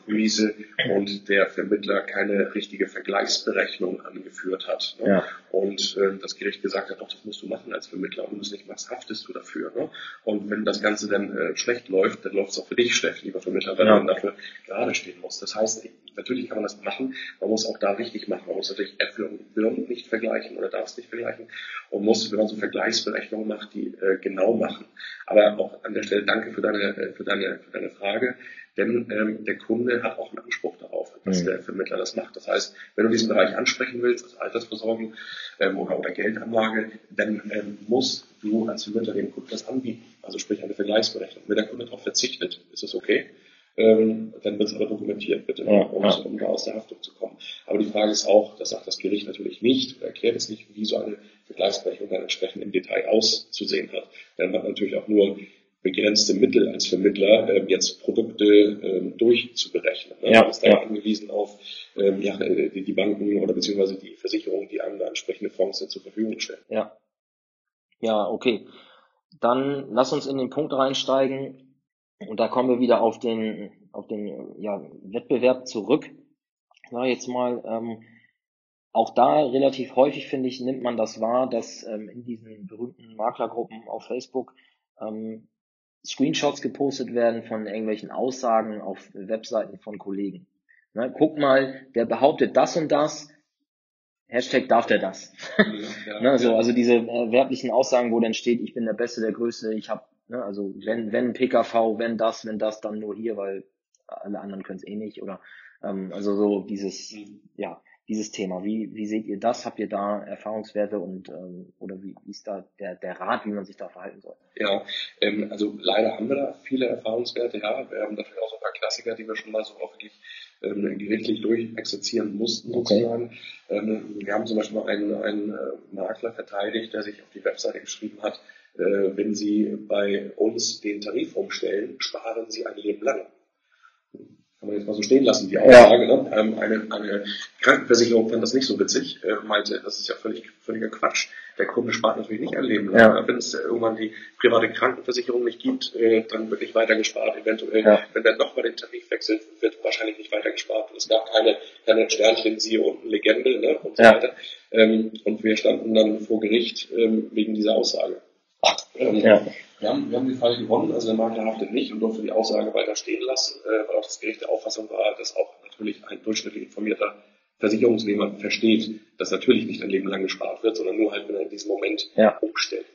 und der Vermittler keine richtige Vergleichsberechnung angeführt hat. Ne? Ja. Und äh, das Gericht gesagt hat, doch, das musst du machen als Vermittler und wenn du es nicht machst, haftest du dafür. Ne? Und wenn das Ganze dann äh, schlecht läuft, dann läuft es auch für dich schlecht, lieber Vermittler, weil ja. man dafür gerade stehen muss. Das heißt, natürlich kann man das machen, man muss auch da richtig machen. Man muss natürlich Äpfel und Birnen nicht vergleichen oder darf es nicht vergleichen und muss, wenn man so Vergleichsberechnungen macht, die äh, genau machen. Aber auch an der Stelle danke für deine, äh, für deine, für deine Frage. Denn ähm, der Kunde hat auch einen Anspruch darauf, dass mhm. der Vermittler das macht. Das heißt, wenn du diesen Bereich ansprechen willst, also Altersversorgung ähm, oder, oder Geldanlage, dann ähm, musst du als Vermittler dem Kunden das anbieten. Also sprich eine Vergleichsberechnung. Wenn der Kunde darauf verzichtet, ist das okay. Ähm, dann wird es aber dokumentiert, bitte, ja, um, ja. um da aus der Haftung zu kommen. Aber die Frage ist auch, das sagt das Gericht natürlich nicht, erklärt es nicht, wie so eine Vergleichsberechnung dann entsprechend im Detail auszusehen hat. Dann hat natürlich auch nur begrenzte Mittel als Vermittler, ähm, jetzt Produkte ähm, durchzuberechnen. Ne? Ja, Man ist da ja. angewiesen auf ähm, ja, die, die Banken oder beziehungsweise die Versicherungen, die einem da entsprechende Fonds zur Verfügung stellen. Ja. Ja, okay. Dann lass uns in den Punkt reinsteigen und da kommen wir wieder auf den, auf den ja, Wettbewerb zurück. Na, jetzt mal, ähm, auch da relativ häufig, finde ich, nimmt man das wahr, dass ähm, in diesen berühmten Maklergruppen auf Facebook ähm, Screenshots gepostet werden von irgendwelchen Aussagen auf Webseiten von Kollegen. Ne, guck mal, der behauptet das und das, Hashtag darf der das. Ja, ne, so, also diese äh, werblichen Aussagen, wo dann steht, ich bin der Beste, der Größte, ich habe, ne, also wenn, wenn PKV, wenn das, wenn das, dann nur hier, weil alle anderen können es eh nicht. Oder ähm, also so dieses, mhm. ja, dieses Thema. Wie, wie seht ihr das? Habt ihr da Erfahrungswerte und ähm, oder wie, wie ist da der, der Rat, wie man sich da verhalten soll? Ja, ähm, also leider haben wir da viele Erfahrungswerte, ja. Wir haben dafür auch so ein paar Klassiker, die wir schon mal so auch wirklich ähm, gerichtlich durchexerzieren mussten sozusagen. Okay. Ähm, wir haben zum Beispiel noch einen, einen äh, Makler verteidigt, der sich auf die Webseite geschrieben hat, wenn Sie bei uns den Tarif umstellen, sparen Sie ein Leben lang kann man jetzt mal so stehen lassen, die Aussage. Ja. Ne? Ähm, eine, eine Krankenversicherung fand das nicht so witzig, äh, meinte, das ist ja völlig, völliger Quatsch. Der Kunde spart natürlich nicht ein Leben lang. Ja. Wenn es irgendwann die private Krankenversicherung nicht gibt, äh, dann wird nicht weiter gespart. Eventuell, ja. wenn dann nochmal den Tarif wechselt, wird wahrscheinlich nicht weiter gespart. Und es gab keine, keine Sternchen, sie und Legende ne? und so weiter. Ähm, und wir standen dann vor Gericht ähm, wegen dieser Aussage. Ähm, ja. Wir haben, wir haben den Fall gewonnen, also der Makler haftet nicht und durfte die Aussage weiter stehen lassen, äh, weil auch das Gericht der Auffassung war, dass auch natürlich ein durchschnittlich informierter Versicherungsnehmer versteht, dass natürlich nicht ein Leben lang gespart wird, sondern nur halt, wenn er in diesem Moment ja. umstellt.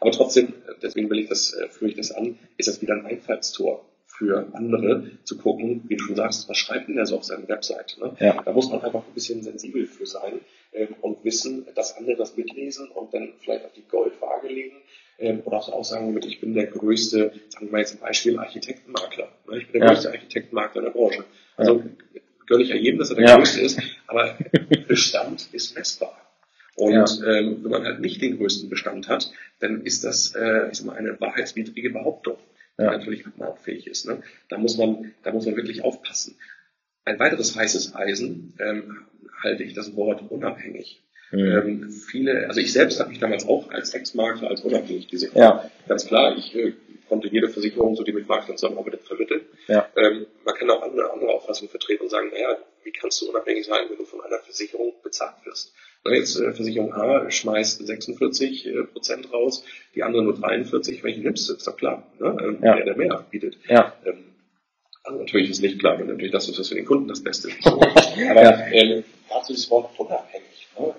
Aber trotzdem, deswegen will ich das, äh, führe ich das an, ist das wieder ein Einfallstor für andere zu gucken, wie du schon sagst, was schreibt denn der so auf seiner Webseite. Ne? Ja. Da muss man einfach ein bisschen sensibel für sein ähm, und wissen, dass andere das mitlesen und dann vielleicht auf die Goldwaage legen ähm, oder auch sagen mit, ich bin der größte, sagen wir mal jetzt ein Beispiel, Architektenmakler. Ne? Ich bin der ja. größte Architektenmakler in der Branche. Also ja. gönne ich ja jedem, dass er der ja. größte ist, aber Bestand ist messbar. Und ja. ähm, wenn man halt nicht den größten Bestand hat, dann ist das äh, ich sag mal, eine wahrheitswidrige Behauptung, die ja. natürlich abmachfähig ist. Ne? Da muss man, da muss man wirklich aufpassen. Ein weiteres heißes Eisen ähm, halte ich das Wort unabhängig. Mhm. Ähm, viele, also ich selbst habe mich damals auch als Ex-Makler als unabhängig gesehen. Ja. Ganz klar, ich äh, konnte jede Versicherung, so die mit Maklern zusammenarbeitet, vermitteln. Ja. Ähm, man kann auch andere, andere Auffassungen vertreten und sagen, naja, wie kannst du unabhängig sein, wenn du von einer Versicherung bezahlt wirst? Na, jetzt äh, Versicherung A schmeißt 46 äh, Prozent raus, die andere nur 43. Welche nimmst du? Ist doch klar, ne? ähm, ja. wer der mehr bietet. Ja. Ähm, also natürlich ist nicht klar, wenn natürlich das ist, was für den Kunden das Beste ist. Aber ja. ähm, dazu das Wort unabhängig.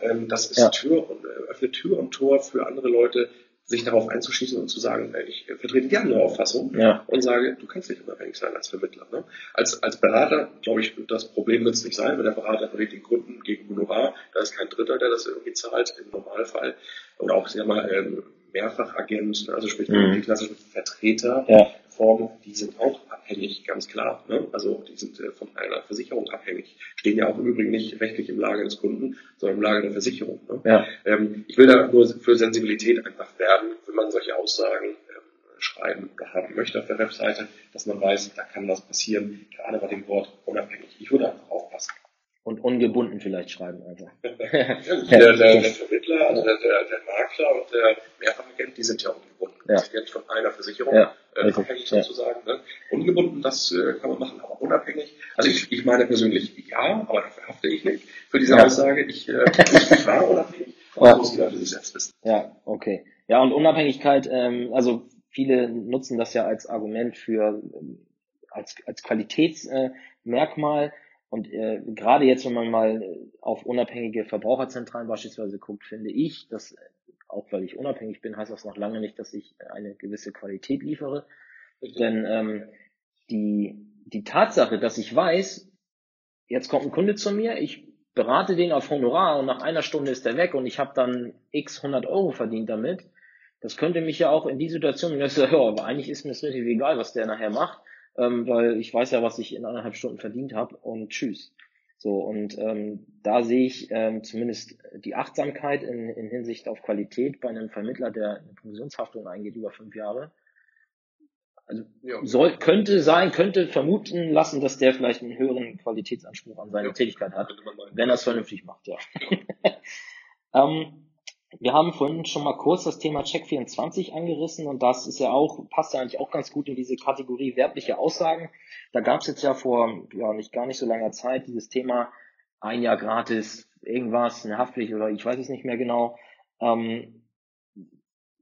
Ähm, das ist ja. Tür und äh, öffnet Tür und Tor für andere Leute, sich darauf einzuschließen und zu sagen, äh, ich vertrete gerne eine Auffassung Ja. und sage, du kannst nicht unabhängig sein als Vermittler. Ne? Als, als Berater, glaube ich, das Problem wird es nicht sein, weil der Berater berät den Kunden gegen Honorar, da ist kein Dritter, der das irgendwie zahlt im Normalfall. Oder auch, sag mal, ähm, Mehrfachagent, ne? also sprich Mhm. die klassischen Vertreter, Ja. Form, die sind auch abhängig, ganz klar. Ne? Also die sind äh, von einer Versicherung abhängig. Stehen ja auch im Übrigen nicht rechtlich im Lager des Kunden, sondern im Lager der Versicherung. Ne? Ja. Ähm, ich will da nur für Sensibilität einfach werben, wenn man solche Aussagen ähm, schreiben oder haben möchte auf der Webseite, dass man weiß, da kann was passieren, gerade bei dem Wort unabhängig. Ich würde einfach aufpassen. Und ungebunden vielleicht schreiben einfach. der, der, der Vermittler, also der, der, der Makler und der Mehrfachagent, die sind ja ungebunden. Ja. Die sind von einer Versicherung Ja, äh, abhängig ja. sozusagen. Ne? Ungebunden, das äh, kann man machen, aber unabhängig. Also ich, ich meine persönlich ja, aber dafür hafte ich nicht für diese Ja. Aussage. Ich, äh, ich war unabhängig, Ja. das muss jeder für sich selbst wissen. Ja, okay. Ja, und Unabhängigkeit, ähm, also viele nutzen das ja als Argument für, ähm, als, als Qualitätsmerkmal. Äh, Merkmal. Und äh, gerade jetzt, wenn man mal äh, auf unabhängige Verbraucherzentralen beispielsweise guckt, finde ich, dass, äh, auch weil ich unabhängig bin, heißt das noch lange nicht, dass ich eine gewisse Qualität liefere. Denn ähm, die, die Tatsache, dass ich weiß, jetzt kommt ein Kunde zu mir, ich berate den auf Honorar und nach einer Stunde ist er weg und ich habe dann x 100 Euro verdient damit, das könnte mich ja auch in die Situation, wenn ich sage, ja, aber eigentlich ist mir es relativ egal, was der nachher macht, ähm, weil ich weiß ja, was ich in eineinhalb Stunden verdient habe und tschüss. So, und ähm, da sehe ich ähm, zumindest die Achtsamkeit in, in Hinsicht auf Qualität bei einem Vermittler, der eine Provisionshaftung eingeht über fünf Jahre. Also Ja. soll, könnte sein, könnte vermuten lassen, dass der vielleicht einen höheren Qualitätsanspruch an seine Ja. Tätigkeit hat, wenn er es vernünftig macht, ja. ähm, wir haben vorhin schon mal kurz das Thema Check24 angerissen und das ist ja auch, passt ja eigentlich auch ganz gut in diese Kategorie werbliche Aussagen. Da gab es jetzt ja vor ja nicht gar nicht so langer Zeit dieses Thema ein Jahr gratis, irgendwas, eine Haftpflicht oder ich weiß es nicht mehr genau. Ähm,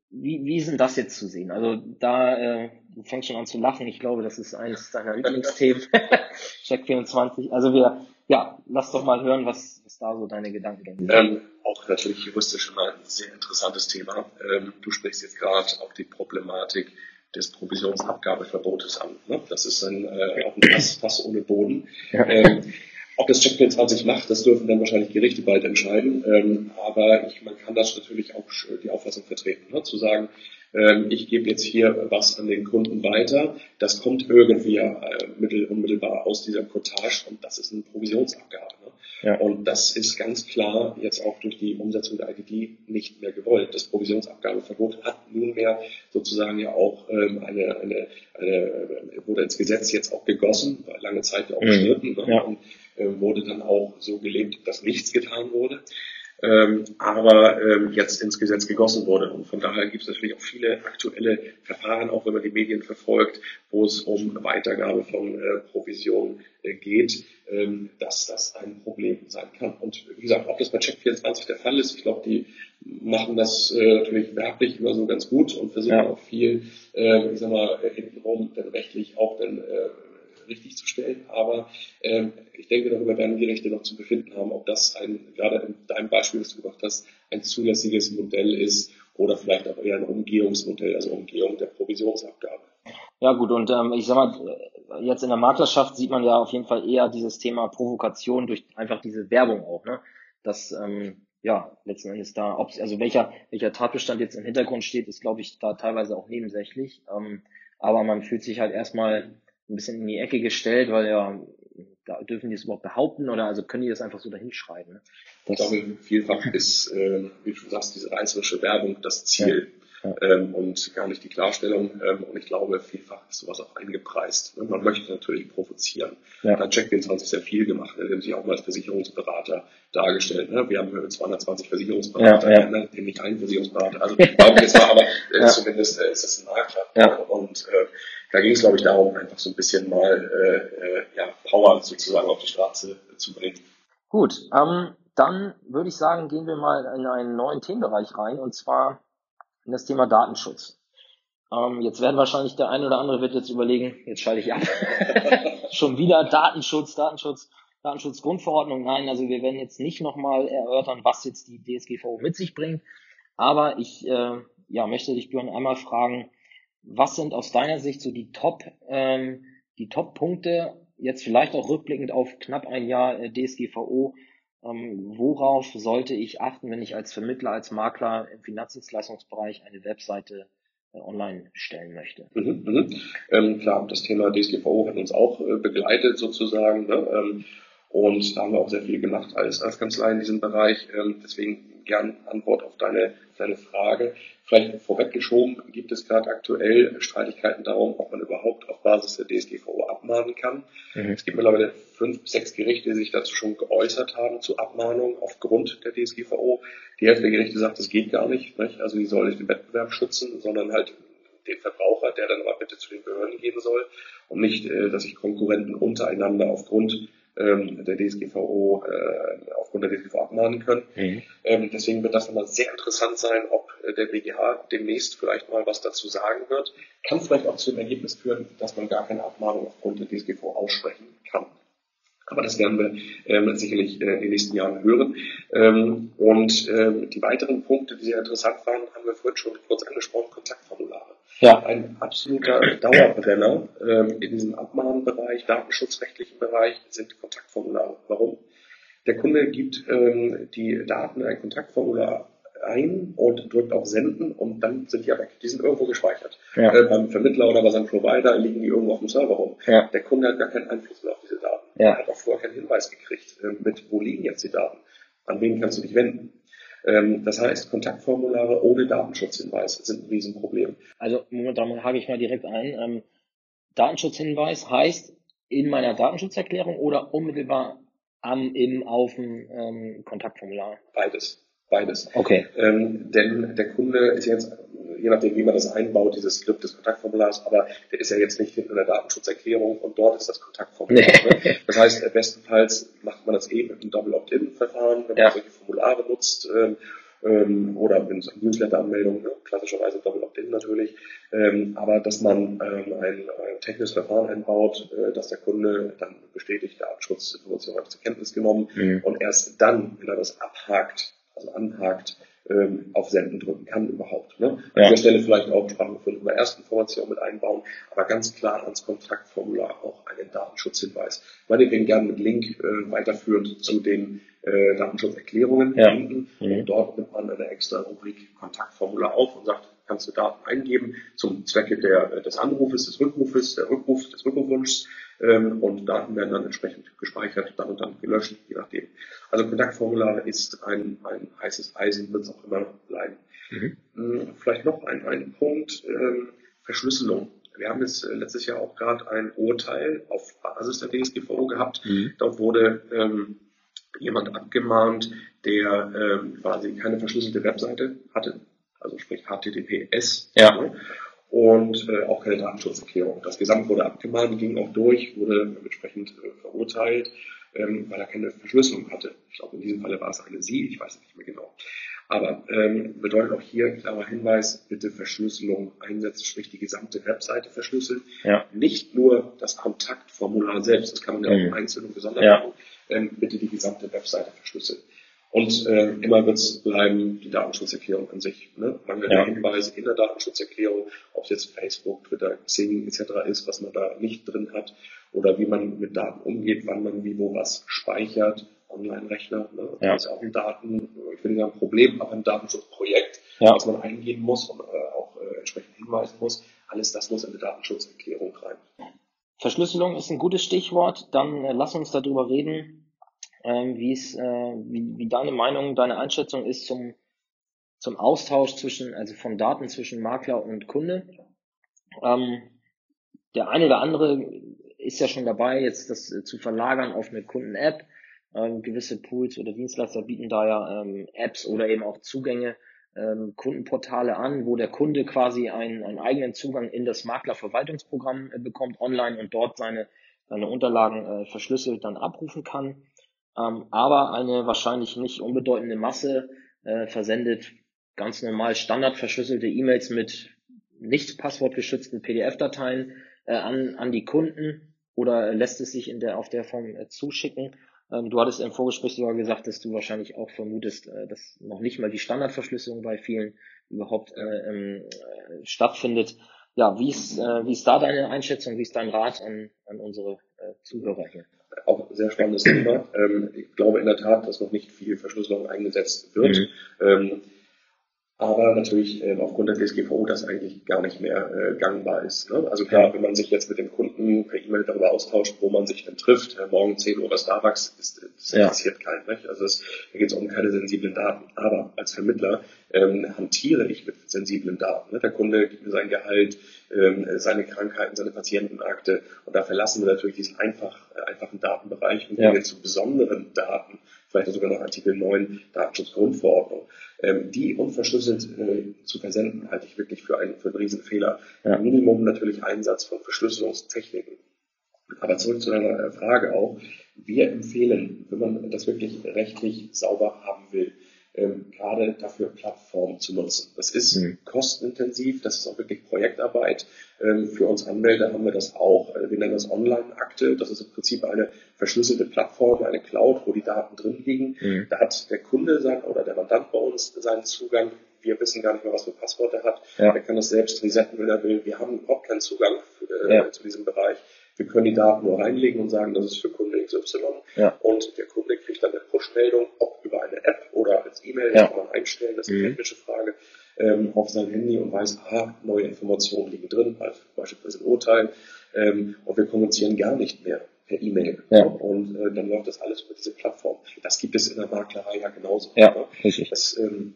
wie, wie ist denn das jetzt zu sehen? Also da, äh, du fängst schon an zu lachen. Ich glaube, das ist eines deiner Lieblingsthemen. Check24. Also wir, ja, lass doch mal hören, was, was da so deine Gedankengänge sind. Ähm, auch natürlich juristisch immer ein sehr interessantes Thema. Ähm, du sprichst jetzt gerade auch die Problematik des Provisionsabgabeverbotes an. Ne? Das ist ein, äh, auch ein Fass, Fass ohne Boden. Ja. Ähm, ob das Check24 macht, das dürfen dann wahrscheinlich Gerichte bald entscheiden. Ähm, aber ich, man kann das natürlich auch die Auffassung vertreten, ne? zu sagen, ähm, ich gebe jetzt hier was an den Kunden weiter, das kommt irgendwie äh, mittel, unmittelbar aus dieser Cottage und das ist eine Provisionsabgabe. Ne? Ja. Und das ist ganz klar jetzt auch durch die Umsetzung der IDD nicht mehr gewollt. Das Provisionsabgabeverbot hat nunmehr sozusagen ja auch ähm, eine, eine, eine, äh, wurde ins Gesetz jetzt auch gegossen, war lange Zeit ja auch Mhm. umstritten ne? Ja. und äh, wurde dann auch so gelebt, dass nichts getan wurde. Ähm, aber ähm, jetzt ins Gesetz gegossen wurde. Und von daher gibt es natürlich auch viele aktuelle Verfahren, auch wenn man die Medien verfolgt, wo es um Weitergabe von äh, Provisionen äh, geht, ähm, dass das ein Problem sein kann. Und wie gesagt, ob das bei Check24 der Fall ist, ich glaube, die machen das äh, natürlich werblich immer so ganz gut und versuchen Ja. auch viel, äh, ich sag mal, äh, hintenrum dann rechtlich auch dann äh, richtig zu stellen. Aber ähm, ich denke, darüber werden Gerichte noch zu befinden haben, ob das ein, gerade in deinem Beispiel, das du gemacht hast, ein zulässiges Modell ist oder vielleicht auch eher ein Umgehungsmodell, also Umgehung der Provisionsabgabe. Ja gut, und ähm, ich sag mal, jetzt in der Maklerschaft sieht man ja auf jeden Fall eher dieses Thema Provokation durch einfach diese Werbung auch, ne? Dass ähm, ja letzten Endes da, ob also welcher welcher Tatbestand jetzt im Hintergrund steht, ist glaube ich da teilweise auch nebensächlich. Ähm, aber man fühlt sich halt erstmal ein bisschen in die Ecke gestellt, weil ja da dürfen die es überhaupt behaupten oder also können die das einfach so dahinschreiben. Ne? Ich glaube, vielfach ist, ähm, wie du sagst, diese reißerische Werbung das Ziel Ja, Ähm, und gar nicht die Klarstellung. Ähm, und ich glaube, vielfach ist sowas auch eingepreist. Ne? Man möchte natürlich provozieren. Ja. Da hat Check24 sehr viel gemacht. Ne? Die haben sich auch mal als Versicherungsberater dargestellt. Ne? Wir haben 220 Versicherungsberater, Ja, ja. ja, ja. nicht einen Versicherungsberater. Also glaube ich jetzt mal, aber äh, Ja. zumindest äh, ist das ein Makler. Ja. Und äh, da ging es, glaube ich, darum, einfach so ein bisschen mal äh, äh, ja, Power sozusagen auf die Straße zu bringen. Gut, ähm, dann würde ich sagen, gehen wir mal in einen neuen Themenbereich rein und zwar in das Thema Datenschutz. Ähm, jetzt werden wahrscheinlich der eine oder andere wird jetzt überlegen, jetzt schalte ich ab. Schon wieder Datenschutz, Datenschutz, Datenschutzgrundverordnung. Nein, also wir werden jetzt nicht nochmal erörtern, was jetzt die DSGVO mit sich bringt. Aber ich äh, ja, möchte dich Björn einmal fragen, was sind aus deiner Sicht so die Top, ähm, die Top-Punkte, jetzt vielleicht auch rückblickend auf knapp ein Jahr äh, DSGVO, ähm, worauf sollte ich achten, wenn ich als Vermittler, als Makler im Finanzdienstleistungsbereich eine Webseite äh, online stellen möchte? Mhm, mhm. Ähm, klar, das Thema DSGVO hat uns auch äh, begleitet sozusagen. Ne? Ähm, und da haben wir auch sehr viel gemacht als, als Kanzlei in diesem Bereich. Ähm, deswegen gern Antwort auf deine, deine Frage. Vielleicht vorweggeschoben gibt es gerade aktuell Streitigkeiten darum, ob man überhaupt auf Basis der DSGVO abmahnen kann. Mhm. Es gibt mittlerweile fünf bis sechs Gerichte, die sich dazu schon geäußert haben zu Abmahnung aufgrund der DSGVO. Die Hälfte der Gerichte sagt, das geht gar nicht. nicht? Also die soll nicht den Wettbewerb schützen, sondern halt den Verbraucher, der dann aber bitte zu den Behörden gehen soll und nicht, äh, dass sich Konkurrenten untereinander aufgrund ähm, der DSGVO, äh, aufgrund der DSGVO abmahnen können. Mhm. Ähm, deswegen wird das nochmal sehr interessant sein, ob äh, der BGH demnächst vielleicht mal was dazu sagen wird. Kann vielleicht auch zu dem Ergebnis führen, dass man gar keine Abmahnung aufgrund der DSGVO aussprechen kann. Aber das werden wir ähm, sicherlich äh, in den nächsten Jahren hören. Ähm, und ähm, die weiteren Punkte, die sehr interessant waren, haben wir vorhin schon kurz angesprochen, Kontaktformulare. Ja. Ein absoluter Dauerbrenner ähm, in diesem Abmahnbereich, datenschutzrechtlichen Bereich sind Kontaktformulare. Warum? Der Kunde gibt ähm, die Daten in ein Kontaktformular ein und drückt auf Senden und dann sind die ja weg. Die sind irgendwo gespeichert. Ja. Äh, beim Vermittler oder bei seinem Provider liegen die irgendwo auf dem Server rum. Ja. Der Kunde hat gar keinen Einfluss mehr auf diese Daten. Ja. Er hat auch vorher keinen Hinweis gekriegt, äh, mit wo liegen jetzt die Daten. An wen kannst du dich wenden? Ähm, das heißt, Kontaktformulare ohne Datenschutzhinweis sind ein Riesenproblem. Also momentan hake ich mal direkt ein. Ähm, Datenschutzhinweis heißt in meiner Datenschutzerklärung oder unmittelbar am, im, auf dem ähm, Kontaktformular? Beides. Beides. Okay. Ähm, denn der Kunde ist jetzt, je nachdem, wie man das einbaut, dieses Skript des Kontaktformulars, aber der ist ja jetzt nicht hinter der Datenschutzerklärung und dort ist das Kontaktformular. Ne? Das heißt, bestenfalls macht man das eben mit einem Double Opt-in-Verfahren, wenn man ja. solche Formulare nutzt. Ähm, ähm, oder in Newsletter-Anmeldung, ne? klassischerweise Double Opt-in natürlich, ähm, aber dass man ähm, ein, ein technisches Verfahren einbaut, äh, dass der Kunde dann bestätigt, Datenschutzinformation habe zur Kenntnis genommen mhm. und erst dann, wenn er das abhakt, also anhakt, ähm, auf Senden drücken kann überhaupt. Ne? An ja. dieser Stelle vielleicht auch Sprachgefunden bei Erstinformation mit einbauen, aber ganz klar ans Kontaktformular auch einen Datenschutzhinweis. Meinetwegen gerne mit Link äh, weiterführend zu den äh, Datenschutzerklärungen ja. Mhm. Und dort nimmt man eine extra Rubrik Kontaktformular auf und sagt, kannst du Daten eingeben zum Zwecke der, des Anrufes, des Rückrufes, der Rückruf, des Rückrufwunschs ähm, und Daten werden dann entsprechend gespeichert, dann und dann gelöscht, je nachdem. Also Kontaktformular ist ein, ein heißes Eisen, wird es auch immer bleiben. Mhm. Hm, vielleicht noch ein, ein Punkt, ähm, Verschlüsselung. Wir haben jetzt äh, letztes Jahr auch gerade ein Urteil auf Basis der DSGVO gehabt. Mhm. Dort wurde ähm, jemand abgemahnt, der ähm, quasi keine verschlüsselte Webseite hatte, also sprich HTTPS. Ja. Ne? und äh, auch keine Datenschutzerklärung. Das Gesamt wurde abgemahnt, ging auch durch, wurde entsprechend äh, verurteilt, ähm, weil er keine Verschlüsselung hatte. Ich glaube, in diesem Falle war es eine Sie, ich weiß es nicht mehr genau. Aber ähm, bedeutet auch hier klarer Hinweis, bitte Verschlüsselung einsetzen, sprich die gesamte Webseite verschlüsseln. Ja. Nicht nur das Kontaktformular selbst, das kann man ja auch mhm. einzeln und gesondert ja. machen, ähm, bitte die gesamte Webseite verschlüsseln. Und äh, immer wird es bleiben die Datenschutzerklärung an sich. Ne? Mangel ja. Hinweise in der Datenschutzerklärung, ob es jetzt Facebook, Twitter, Xing etc. ist, was man da nicht drin hat, oder wie man mit Daten umgeht, wann man wie wo was speichert, Online-Rechner. Ne? Ja. Das ist auch ein Daten, ich will nicht sagen Problem, aber ein Datenschutzprojekt, ja. was man eingehen muss und äh, auch äh, entsprechend hinweisen muss. Alles das muss in die Datenschutzerklärung rein. Verschlüsselung ist ein gutes Stichwort. Dann äh, lass uns darüber reden, ähm, wie es, äh, wie, wie deine Meinung, deine Einschätzung ist zum, zum Austausch zwischen, also von Daten zwischen Makler und Kunde. Ähm, der eine oder andere ist ja schon dabei, jetzt das äh, zu verlagern auf eine Kunden-App. Ähm, gewisse Pools oder Dienstleister bieten da ja ähm, Apps oder eben auch Zugänge, ähm, Kundenportale an, wo der Kunde quasi einen, einen eigenen Zugang in das Maklerverwaltungsprogramm äh, bekommt online und dort seine, seine Unterlagen äh, verschlüsselt dann abrufen kann ähm, aber eine wahrscheinlich nicht unbedeutende Masse äh, versendet ganz normal standardverschlüsselte E-Mails mit nicht passwortgeschützten PDF-Dateien äh, an, an die Kunden oder lässt es sich in der, auf der Form äh, zuschicken. Ähm, du hattest im Vorgespräch sogar gesagt, dass du wahrscheinlich auch vermutest, äh, dass noch nicht mal die Standardverschlüsselung bei vielen überhaupt äh, äh, stattfindet. Ja, wie ist, äh, wie ist da deine Einschätzung, wie ist dein Rat an, an unsere äh, Zuhörer hier? Auch sehr spannendes Thema. Ähm, ich glaube in der Tat, dass noch nicht viel Verschlüsselung eingesetzt wird. Mhm. Ähm, aber natürlich äh, aufgrund der DSGVO das eigentlich gar nicht mehr äh, gangbar ist. Ne? Also klar, wenn man sich jetzt mit dem Kunden per E-Mail darüber austauscht, wo man sich denn trifft, äh, morgen 10 Uhr bei Starbucks, ist, das ja. interessiert keinen. Nicht? Also es, da geht es um keine sensiblen Daten. Aber als Vermittler ähm, hantiere ich mit sensiblen Daten. Ne? Der Kunde gibt mir sein Gehalt, ähm, seine Krankheiten, seine Patientenakte und da verlassen wir natürlich diesen einfach, äh, einfachen Datenbereich und ja. gehen zu besonderen Daten, vielleicht sogar noch Artikel 9 Datenschutzgrundverordnung. Ähm, die unverschlüsselt äh, zu versenden, halte ich wirklich für einen, für einen Riesenfehler. Ja. Minimum natürlich Einsatz von Verschlüsselungstechniken. Aber zurück zu deiner Frage auch. Wir empfehlen, wenn man das wirklich rechtlich sauber haben will, ähm, gerade dafür Plattformen zu nutzen. Das ist mhm. kostenintensiv, das ist auch wirklich Projektarbeit. Ähm, für uns Anwälte haben wir das auch. Äh, wir nennen das Online-Akte. Das ist im Prinzip eine verschlüsselte Plattform, eine Cloud, wo die Daten drin liegen. Mhm. Da hat der Kunde sein, oder der Mandant bei uns seinen Zugang. Wir wissen gar nicht mehr, was für Passwort er hat. Ja. Er kann das selbst resetten, wenn er will. Wir haben überhaupt keinen Zugang für, äh, ja. zu diesem Bereich. Wir können die Daten nur reinlegen und sagen, das ist für Kunde XY. Ja. Und der Kunde kriegt dann eine Push-Meldung, ob über eine App oder als E-Mail, das kann man einstellen, das ist eine mhm. technische Frage, ähm, auf sein Handy und weiß, aha, neue Informationen liegen drin, also beispielsweise ein Urteil. Ähm, und wir kommunizieren gar nicht mehr per E-Mail. Ja. Und äh, dann läuft das alles über diese Plattform. Das gibt es in der Maklerei ja genauso. Ja, richtig. Das, ähm,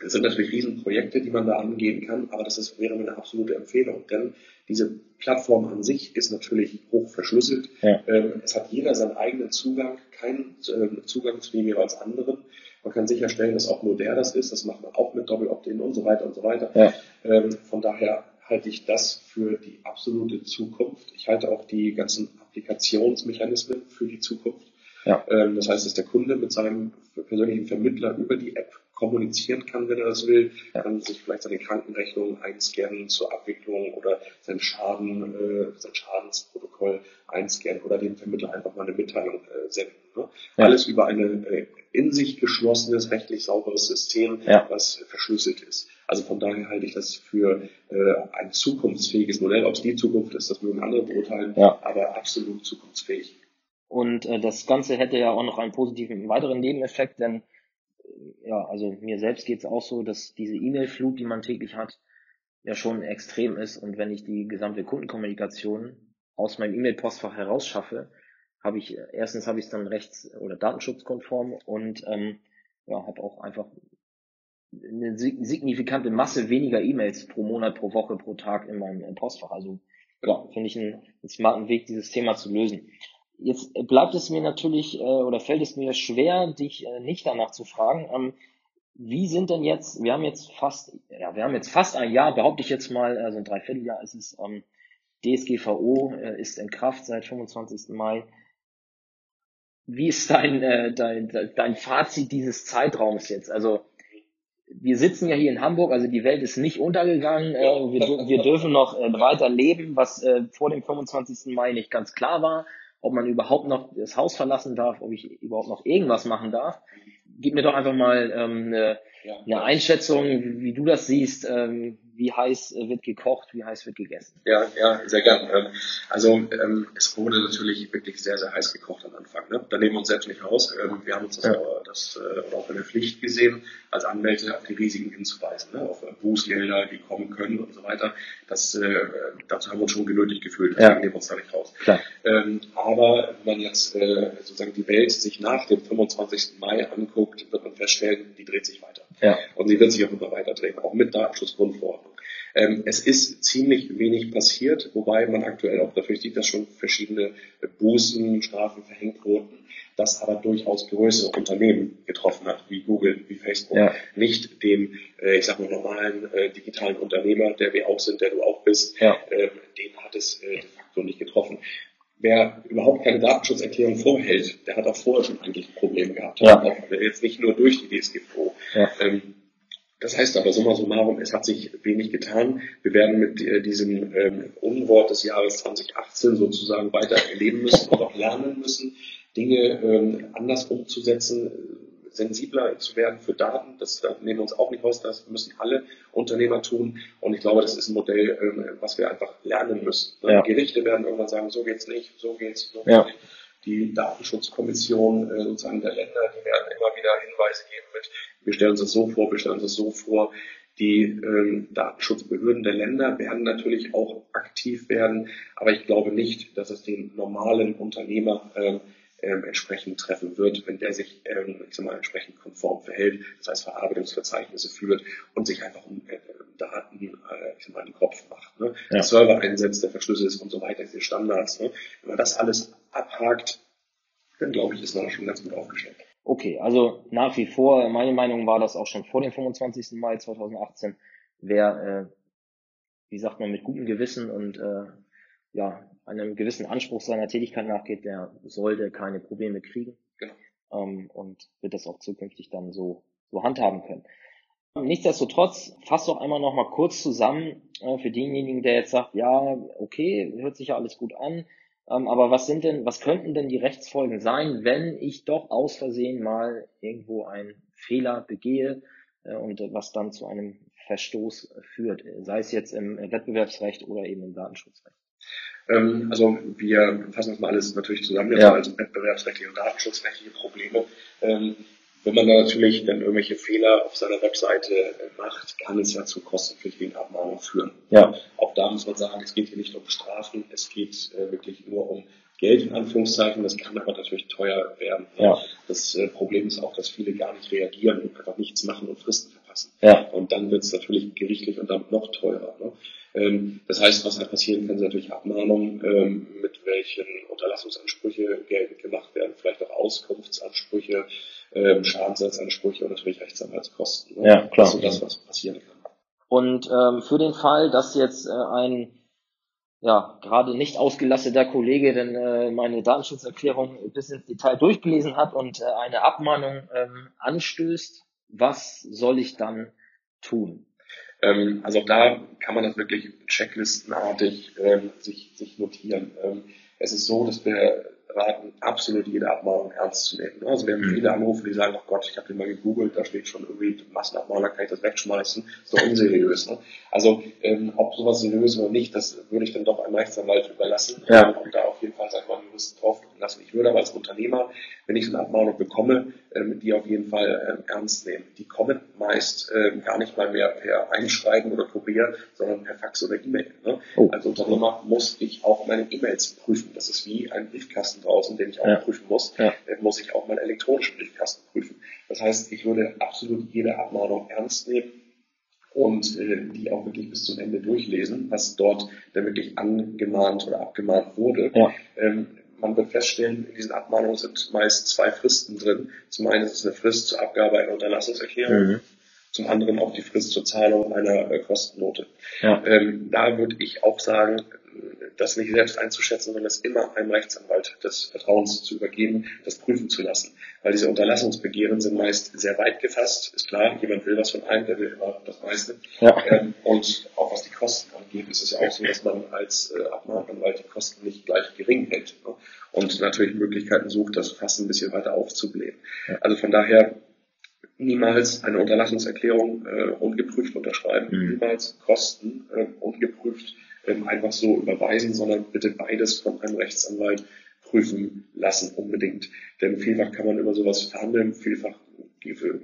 das sind natürlich Riesenprojekte, die man da angehen kann, aber das ist, wäre eine absolute Empfehlung, denn diese Plattform an sich ist natürlich hoch verschlüsselt. Ja. Ähm, es hat jeder seinen eigenen Zugang, keinen äh, Zugang zu dem jeweils anderen. Man kann sicherstellen, dass auch nur der das ist. Das macht man auch mit Doppel-Opt-in und so weiter und so weiter. Ja. Ähm, von daher halte ich das für die absolute Zukunft. Ich halte auch die ganzen Applikationsmechanismen für die Zukunft. Ja. Ähm, das heißt, dass der Kunde mit seinem persönlichen Vermittler über die App kommunizieren kann, wenn er das will, ja. kann sich vielleicht seine Krankenrechnung einscannen zur Abwicklung oder sein Schaden, äh, sein Schadensprotokoll einscannen oder dem Vermittler einfach mal eine Mitteilung äh, senden. Ne? Ja. Alles über ein äh, in sich geschlossenes, rechtlich sauberes System, ja. was verschlüsselt ist. Also von daher halte ich das für äh, ein zukunftsfähiges Modell. Ob es die Zukunft ist, das mögen andere beurteilen, aber absolut zukunftsfähig. Und äh, das Ganze hätte ja auch noch einen positiven weiteren Nebeneffekt, denn ja, also mir selbst geht es auch so, dass diese E-Mail-Flut, die man täglich hat, ja schon extrem ist. Und wenn ich die gesamte Kundenkommunikation aus meinem E-Mail-Postfach herausschaffe, habe ich erstens habe ich es dann rechts- oder datenschutzkonform und ähm, ja, habe auch einfach eine signifikante Masse weniger E-Mails pro Monat, pro Woche, pro Tag in meinem Postfach. Also ja, finde ich einen, einen smarten Weg, dieses Thema zu lösen. Jetzt bleibt es mir natürlich äh, oder fällt es mir schwer, dich äh, nicht danach zu fragen. Ähm, wie sind denn jetzt, wir haben jetzt fast, ja, wir haben jetzt fast ein Jahr, behaupte ich jetzt mal, also ein Dreivierteljahr ist es, ähm, DSGVO äh, ist in Kraft seit 25. Mai. Wie ist dein, dein, dein Fazit dieses Zeitraums jetzt? Also wir sitzen ja hier in Hamburg, also die Welt ist nicht untergegangen. Äh, wir, wir dürfen noch weiter leben, was vor dem 25. Mai nicht ganz klar war ob man überhaupt noch das Haus verlassen darf, ob ich überhaupt noch irgendwas machen darf. Gib mir doch einfach mal ähm, eine, ja, eine Einschätzung, wie, wie, du das siehst. Ähm, wie heiß äh, wird gekocht, wie heiß wird gegessen? Ja, ja, sehr gern. Ähm, also ähm, es wurde natürlich wirklich sehr, sehr heiß gekocht am Anfang. Ne? Da nehmen wir uns selbst nicht raus. Ähm, wir haben uns das, ja. auch, das äh, auch in der Pflicht gesehen, als Anwälte auf die Risiken hinzuweisen, ne? auf Bußgelder, die kommen können und so weiter. Das, äh, dazu haben wir uns schon genötigt gefühlt, deswegen ja. nehmen wir uns da nicht raus. Ähm, aber wenn man jetzt äh, sozusagen die Welt sich nach dem 25. Mai anguckt, wird man feststellen, die dreht sich weiter. Ja. Und sie wird sich auch immer weiter drehen, auch mit Datenschutzgrundverordnung. Ähm, es ist ziemlich wenig passiert, wobei man aktuell auch dafür sieht, dass schon verschiedene Bußen, Strafen verhängt wurden, das aber durchaus größere Unternehmen getroffen hat, wie Google, wie Facebook, ja. nicht den, äh, ich sag mal, normalen äh, digitalen Unternehmer, der wir auch sind, der du auch bist, ja. ähm, den hat es äh, de facto nicht getroffen. Wer überhaupt keine Datenschutzerklärung vorhält, der hat auch vorher schon eigentlich Probleme gehabt. Ja. Auch jetzt nicht nur durch die DSGVO. Ja. Ähm, das heißt aber summa summarum, es hat sich wenig getan. Wir werden mit äh, diesem ähm, Unwort des Jahres 2018 sozusagen weiter erleben müssen und auch lernen müssen, Dinge ähm, anders umzusetzen, sensibler zu werden für Daten. Das da nehmen wir uns auch nicht raus, das müssen alle Unternehmer tun. Und ich glaube, das ist ein Modell, ähm, was wir einfach lernen müssen. Ja. Gerichte werden irgendwann sagen, so geht's nicht, so geht's, so ja. nicht. Die Datenschutzkommission äh, sozusagen der Länder, die werden immer wieder Hinweise geben mit, wir stellen uns das so vor, wir stellen uns das so vor. Die ähm, Datenschutzbehörden der Länder werden natürlich auch aktiv werden, aber ich glaube nicht, dass es den normalen Unternehmer ähm, ähm, entsprechend treffen wird, wenn der sich, ähm, ich sag mal, entsprechend konform verhält, das heißt Verarbeitungsverzeichnisse führt und sich einfach um äh, Daten, äh, ich sag mal, den Kopf macht. Ne? Ja. Server einsetzt, der verschlüsselt ist und so weiter, diese Standards. Ne? Wenn man das alles abhakt, dann glaube ich, ist man schon ganz gut aufgestellt. Okay, also nach wie vor, meine Meinung war das auch schon vor dem 25. Mai 2018, wer, äh, wie sagt man, mit gutem Gewissen und äh, ja, einem gewissen Anspruch seiner Tätigkeit nachgeht, der sollte keine Probleme kriegen genau. ähm, und wird das auch zukünftig dann so, so handhaben können. Nichtsdestotrotz, fass doch einmal noch mal kurz zusammen äh, für denjenigen, der jetzt sagt, ja, okay, hört sich ja alles gut an, ähm, aber was sind denn, was könnten denn die Rechtsfolgen sein, wenn ich doch aus Versehen mal irgendwo einen Fehler begehe äh, und äh, was dann zu einem Verstoß führt, sei es jetzt im Wettbewerbsrecht oder eben im Datenschutzrecht? Ähm, also wir fassen das mal alles natürlich zusammen, ja. also wettbewerbsrechtliche und datenschutzrechtliche Probleme. Ähm, wenn man da natürlich dann irgendwelche Fehler auf seiner Webseite äh, macht, kann es ja zu kostenpflichtigen Abmahnungen führen. Ja. Auch da muss man sagen, es geht hier nicht um Strafen, es geht äh, wirklich nur um Geld in Anführungszeichen. Das kann aber natürlich teuer werden. Ja. Das äh, Problem ist auch, dass viele gar nicht reagieren und einfach nichts machen und Fristen verpassen. Ja. Und dann wird es natürlich gerichtlich und damit noch teurer. Ne? Ähm, das heißt, was halt passieren kann, sind natürlich Abmahnungen, ähm, mit welchen Unterlassungsansprüche geltend gemacht werden, vielleicht auch Auskunftsansprüche, ähm, Schadensersatzansprüche und natürlich Rechtsanwaltskosten. Ne? Ja, klar. Das ist so das, was passieren kann. Und ähm, für den Fall, dass jetzt äh, ein ja, gerade nicht ausgelasteter Kollege denn äh, meine Datenschutzerklärung bis ins Detail durchgelesen hat und äh, eine Abmahnung ähm, anstößt, was soll ich dann tun? Ähm, also auch da kann man das wirklich checklistenartig ähm, sich, sich notieren. Ähm, es ist so, dass wir raten, absolut jede Abmahnung ernst zu nehmen. Also wir haben mhm. viele Anrufe, die sagen, ach Gott, ich habe den mal gegoogelt, da steht schon irgendwie Massenabmahner, kann ich das wegschmeißen, ist doch unseriös. Ne? Also ähm, ob sowas seriös oder nicht, das würde ich dann doch einem Rechtsanwalt überlassen ja. und da auf jeden Fall, sag mal, einen Juristen drauf lassen. Ich würde aber als Unternehmer, wenn ich so eine Abmahnung bekomme, ähm, die auf jeden Fall ähm, ernst nehmen. Die kommen meist ähm, gar nicht mal mehr per Einschreiben oder Kurier, sondern per Fax oder E-Mail. Ne? Oh. Als Unternehmer muss ich auch meine E-Mails prüfen. Das ist wie ein Briefkasten draußen, den ich auch ja. prüfen muss. Ja. Äh, muss ich auch meinen elektronischen Briefkasten prüfen. Das heißt, ich würde absolut jede Abmahnung ernst nehmen und äh, die auch wirklich bis zum Ende durchlesen, was dort dann wirklich angemahnt oder abgemahnt wurde. Ja. Ähm, man wird feststellen, in diesen Abmahnungen sind meist zwei Fristen drin. Zum einen ist es eine Frist zur Abgabe einer Unterlassungserklärung, mhm. Zum anderen auch die Frist zur Zahlung einer äh, Kostennote. Ja. Ähm, da würde ich auch sagen, das nicht selbst einzuschätzen, sondern es immer einem Rechtsanwalt des Vertrauens zu übergeben, das prüfen zu lassen. Weil diese Unterlassungsbegehren sind meist sehr weit gefasst. Ist klar, jemand will was von einem, der will immer das meiste. Ja. Ähm, und auch was die Kosten angeht, ist es ja auch so, dass man als äh, Abmahnanwalt die Kosten nicht gleich gering hält. Ne? Und natürlich Möglichkeiten sucht, das fast ein bisschen weiter aufzublähen. Ja. Also von daher niemals eine Unterlassungserklärung äh, ungeprüft unterschreiben, mhm. niemals Kosten äh, ungeprüft ähm, einfach so überweisen, sondern bitte beides von einem Rechtsanwalt prüfen lassen, unbedingt. Denn vielfach kann man über sowas verhandeln, vielfach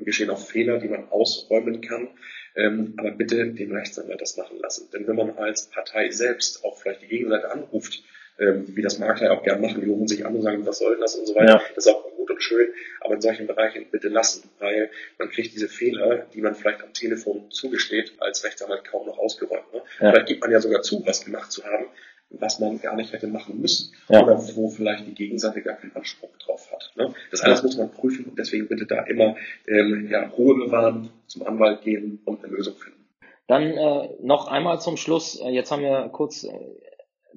geschehen auch Fehler, die man ausräumen kann. Ähm, aber bitte den Rechtsanwalt das machen lassen. Denn wenn man als Partei selbst auch vielleicht die Gegenseite anruft, ähm, wie das Makler auch gerne machen, die rufen sich an und sagen, was soll denn das und so weiter, ja. das ist auch gut und schön, aber in solchen Bereichen bitte lassen, weil man kriegt diese Fehler, die man vielleicht am Telefon zugesteht, als Rechtsanwalt kaum noch ausgeräumt. Ne? Ja. Vielleicht gibt man ja sogar zu, was gemacht zu haben, was man gar nicht hätte machen müssen. Ja. Oder wo vielleicht die Gegenseite gar keinen Anspruch drauf hat. Ne? Das alles muss man prüfen und deswegen bitte da immer ähm, ja, Ruhe bewahren, zum Anwalt gehen und eine Lösung finden. Dann äh, noch einmal zum Schluss, äh, jetzt haben wir kurz äh,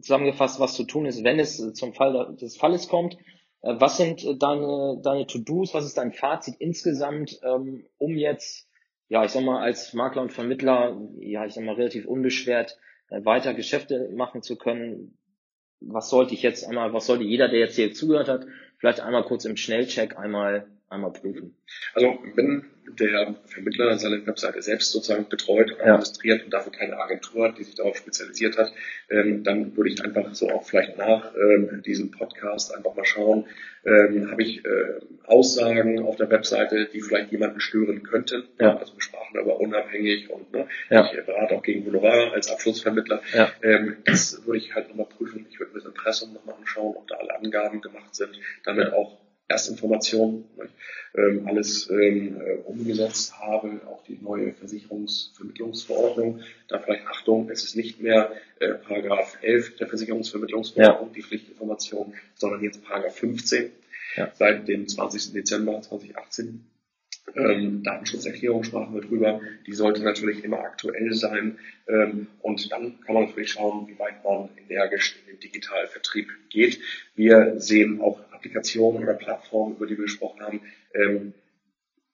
zusammengefasst, was zu tun ist, wenn es zum Fall des Falles kommt. Äh, was sind äh, deine, deine To-Dos? Was ist dein Fazit insgesamt, ähm, um jetzt, ja, ich sag mal, als Makler und Vermittler, ja, ich sag mal, relativ unbeschwert äh, weiter Geschäfte machen zu können? Was sollte ich jetzt einmal, was sollte jeder, der jetzt hier zugehört hat, vielleicht einmal kurz im Schnellcheck einmal, einmal prüfen. Also wenn der Vermittler seine Webseite selbst sozusagen betreut und Ja. administriert und dafür keine Agentur hat, die sich darauf spezialisiert hat, ähm, dann würde ich einfach so auch vielleicht nach ähm, diesem Podcast einfach mal schauen, ähm, habe ich äh, Aussagen auf der Webseite, die vielleicht jemanden stören könnten. Ja. Also wir sprachen aber unabhängig und ne, Ja. ich berate auch gegen Honorar als Abschlussvermittler. Ja. Ähm, das würde ich halt nochmal prüfen. Ich würde mir das Impressum nochmal anschauen, ob da alle Angaben gemacht sind, damit auch Erstinformationen, ne, ähm, alles ähm, äh, umgesetzt habe, auch die neue Versicherungsvermittlungsverordnung. Da vielleicht Achtung, es ist nicht mehr äh, Paragraph 11 der Versicherungsvermittlungsverordnung, die Pflichtinformation, sondern jetzt Paragraph 15 Ja. seit dem 20. Dezember 2018. Ähm, Datenschutzerklärung sprachen wir drüber, die sollte natürlich immer aktuell sein. Ähm, und dann kann man natürlich schauen, wie weit man energisch in den digitalen Vertrieb geht. Wir sehen auch Applikationen oder Plattformen, über die wir gesprochen haben, ähm,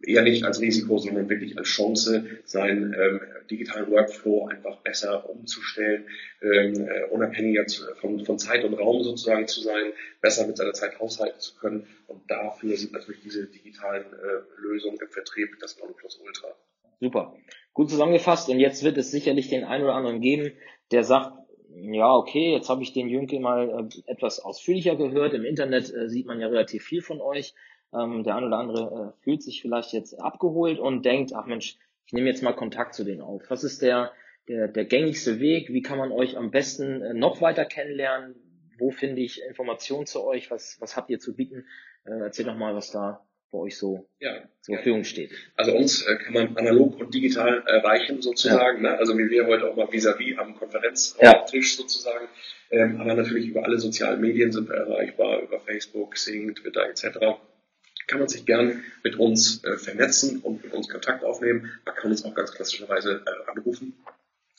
eher nicht als Risiko, sondern wirklich als Chance, seinen ähm, digitalen Workflow einfach besser umzustellen, ähm, äh, unabhängiger zu, von, von Zeit und Raum sozusagen zu sein, besser mit seiner Zeit haushalten zu können. Und dafür sind natürlich diese digitalen äh, Lösungen im Vertrieb das Nonplusultra. Super. Gut zusammengefasst. Und jetzt wird es sicherlich den einen oder anderen geben, der sagt, ja, okay, jetzt habe ich den Jünke mal äh, etwas ausführlicher gehört. Im Internet äh, sieht man ja relativ viel von euch. Ähm, der eine oder andere äh, fühlt sich vielleicht jetzt abgeholt und denkt, ach Mensch, ich nehme jetzt mal Kontakt zu denen auf. Was ist der, der, der gängigste Weg? Wie kann man euch am besten äh, noch weiter kennenlernen? Wo finde ich Informationen zu euch? Was, was habt ihr zu bieten? Äh, erzähl doch mal, was da bei euch so Ja, zur Verfügung steht. Also uns äh, kann man analog und digital erreichen sozusagen, ne? also wie wir heute auch mal vis-à-vis am Konferenztisch sozusagen. Ähm, aber natürlich über alle sozialen Medien sind wir erreichbar, über Facebook, Xing, Twitter etc. Kann man sich gern mit uns äh, vernetzen und mit uns Kontakt aufnehmen. Man kann uns auch ganz klassischerweise äh, anrufen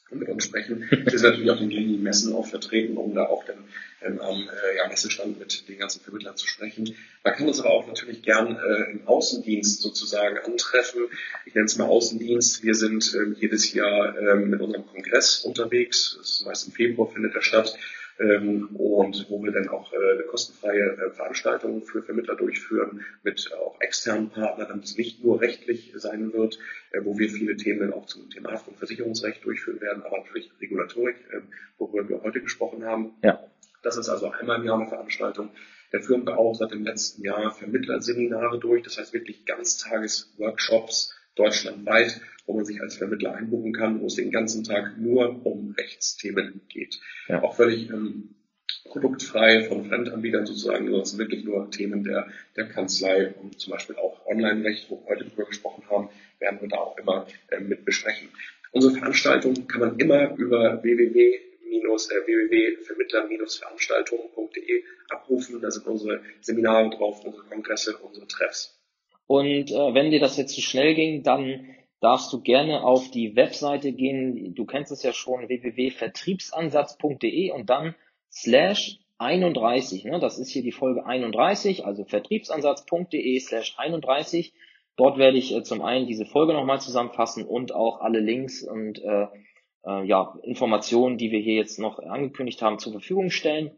und mit uns sprechen. Wir sind natürlich auf den gängigen Messen auch vertreten, um da auch dann ähm, am äh, ja, Messestand mit den ganzen Vermittlern zu sprechen. Man kann uns aber auch natürlich gern äh, im Außendienst sozusagen antreffen. Ich nenne es mal Außendienst. Wir sind ähm, jedes Jahr ähm, mit unserem Kongress unterwegs. Das ist meist im Februar findet er statt. Ähm, und wo wir dann auch äh, eine kostenfreie äh, Veranstaltung für Vermittler durchführen mit äh, auch externen Partnern, damit es nicht nur rechtlich sein wird, äh, wo wir viele Themen dann auch zum Thema Haft- und Versicherungsrecht durchführen werden, aber natürlich Regulatorik, äh, worüber wir heute gesprochen haben. Ja. Das ist also einmal im Jahr eine Veranstaltung. Da führen wir auch seit dem letzten Jahr Vermittlerseminare durch, das heißt wirklich Ganztagesworkshops deutschlandweit, wo man sich als Vermittler einbuchen kann, wo es den ganzen Tag nur um Rechtsthemen geht. Ja. Auch völlig ähm, produktfrei von Fremdanbietern sozusagen, sondern es sind wirklich nur Themen der, der Kanzlei und zum Beispiel auch Online-Recht, wo wir heute drüber gesprochen haben, werden wir da auch immer äh, mit besprechen. Unsere Veranstaltung kann man immer über www www.vermittler-veranstaltungen.de abrufen. Da sind unsere Seminare drauf, unsere Kongresse, unsere Treffs. Und äh, wenn dir das jetzt zu schnell ging, dann darfst du gerne auf die Webseite gehen. Du kennst es ja schon, www.vertriebsansatz.de und dann slash 31. Ne? Das ist hier die Folge 31, also vertriebsansatz.de slash 31. Dort werde ich äh, zum einen diese Folge nochmal zusammenfassen und auch alle Links und äh, äh, ja, Informationen, die wir hier jetzt noch angekündigt haben, zur Verfügung stellen.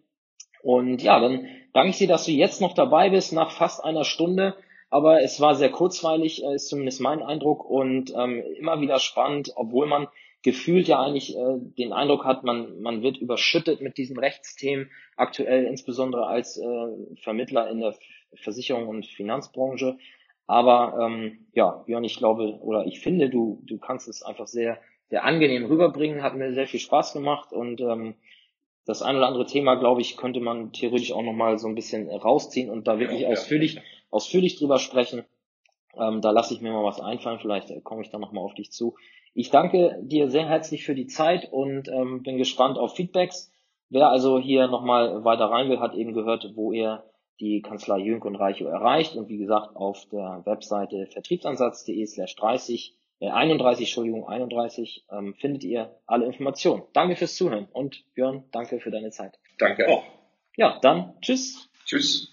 Und ja, dann danke ich dir, dass du jetzt noch dabei bist, nach fast einer Stunde. Aber es war sehr kurzweilig, äh, ist zumindest mein Eindruck und ähm, immer wieder spannend, obwohl man gefühlt ja eigentlich äh, den Eindruck hat, man, man wird überschüttet mit diesen Rechtsthemen, aktuell insbesondere als äh, Vermittler in der Versicherung und Finanzbranche. Aber ähm, ja, Björn, ich glaube oder ich finde, du, du kannst es einfach sehr, sehr angenehm rüberbringen, hat mir sehr viel Spaß gemacht und ähm, das ein oder andere Thema, glaube ich, könnte man theoretisch auch nochmal so ein bisschen rausziehen und da wirklich Ja, ausführlich, ja. Ausführlich drüber sprechen. Ähm, da lasse ich mir mal was einfallen, vielleicht äh, komme ich dann nochmal auf dich zu. Ich danke dir sehr herzlich für die Zeit und ähm, bin gespannt auf Feedbacks. Wer also hier nochmal weiter rein will, hat eben gehört, wo ihr die Kanzlei Jünk und Reicho erreicht und wie gesagt auf der Webseite vertriebsansatz.de slash 30, äh 31, Entschuldigung, 31, ähm, findet ihr alle Informationen. Danke fürs Zuhören und Björn, danke für deine Zeit. Danke auch. Ja, dann tschüss. Tschüss.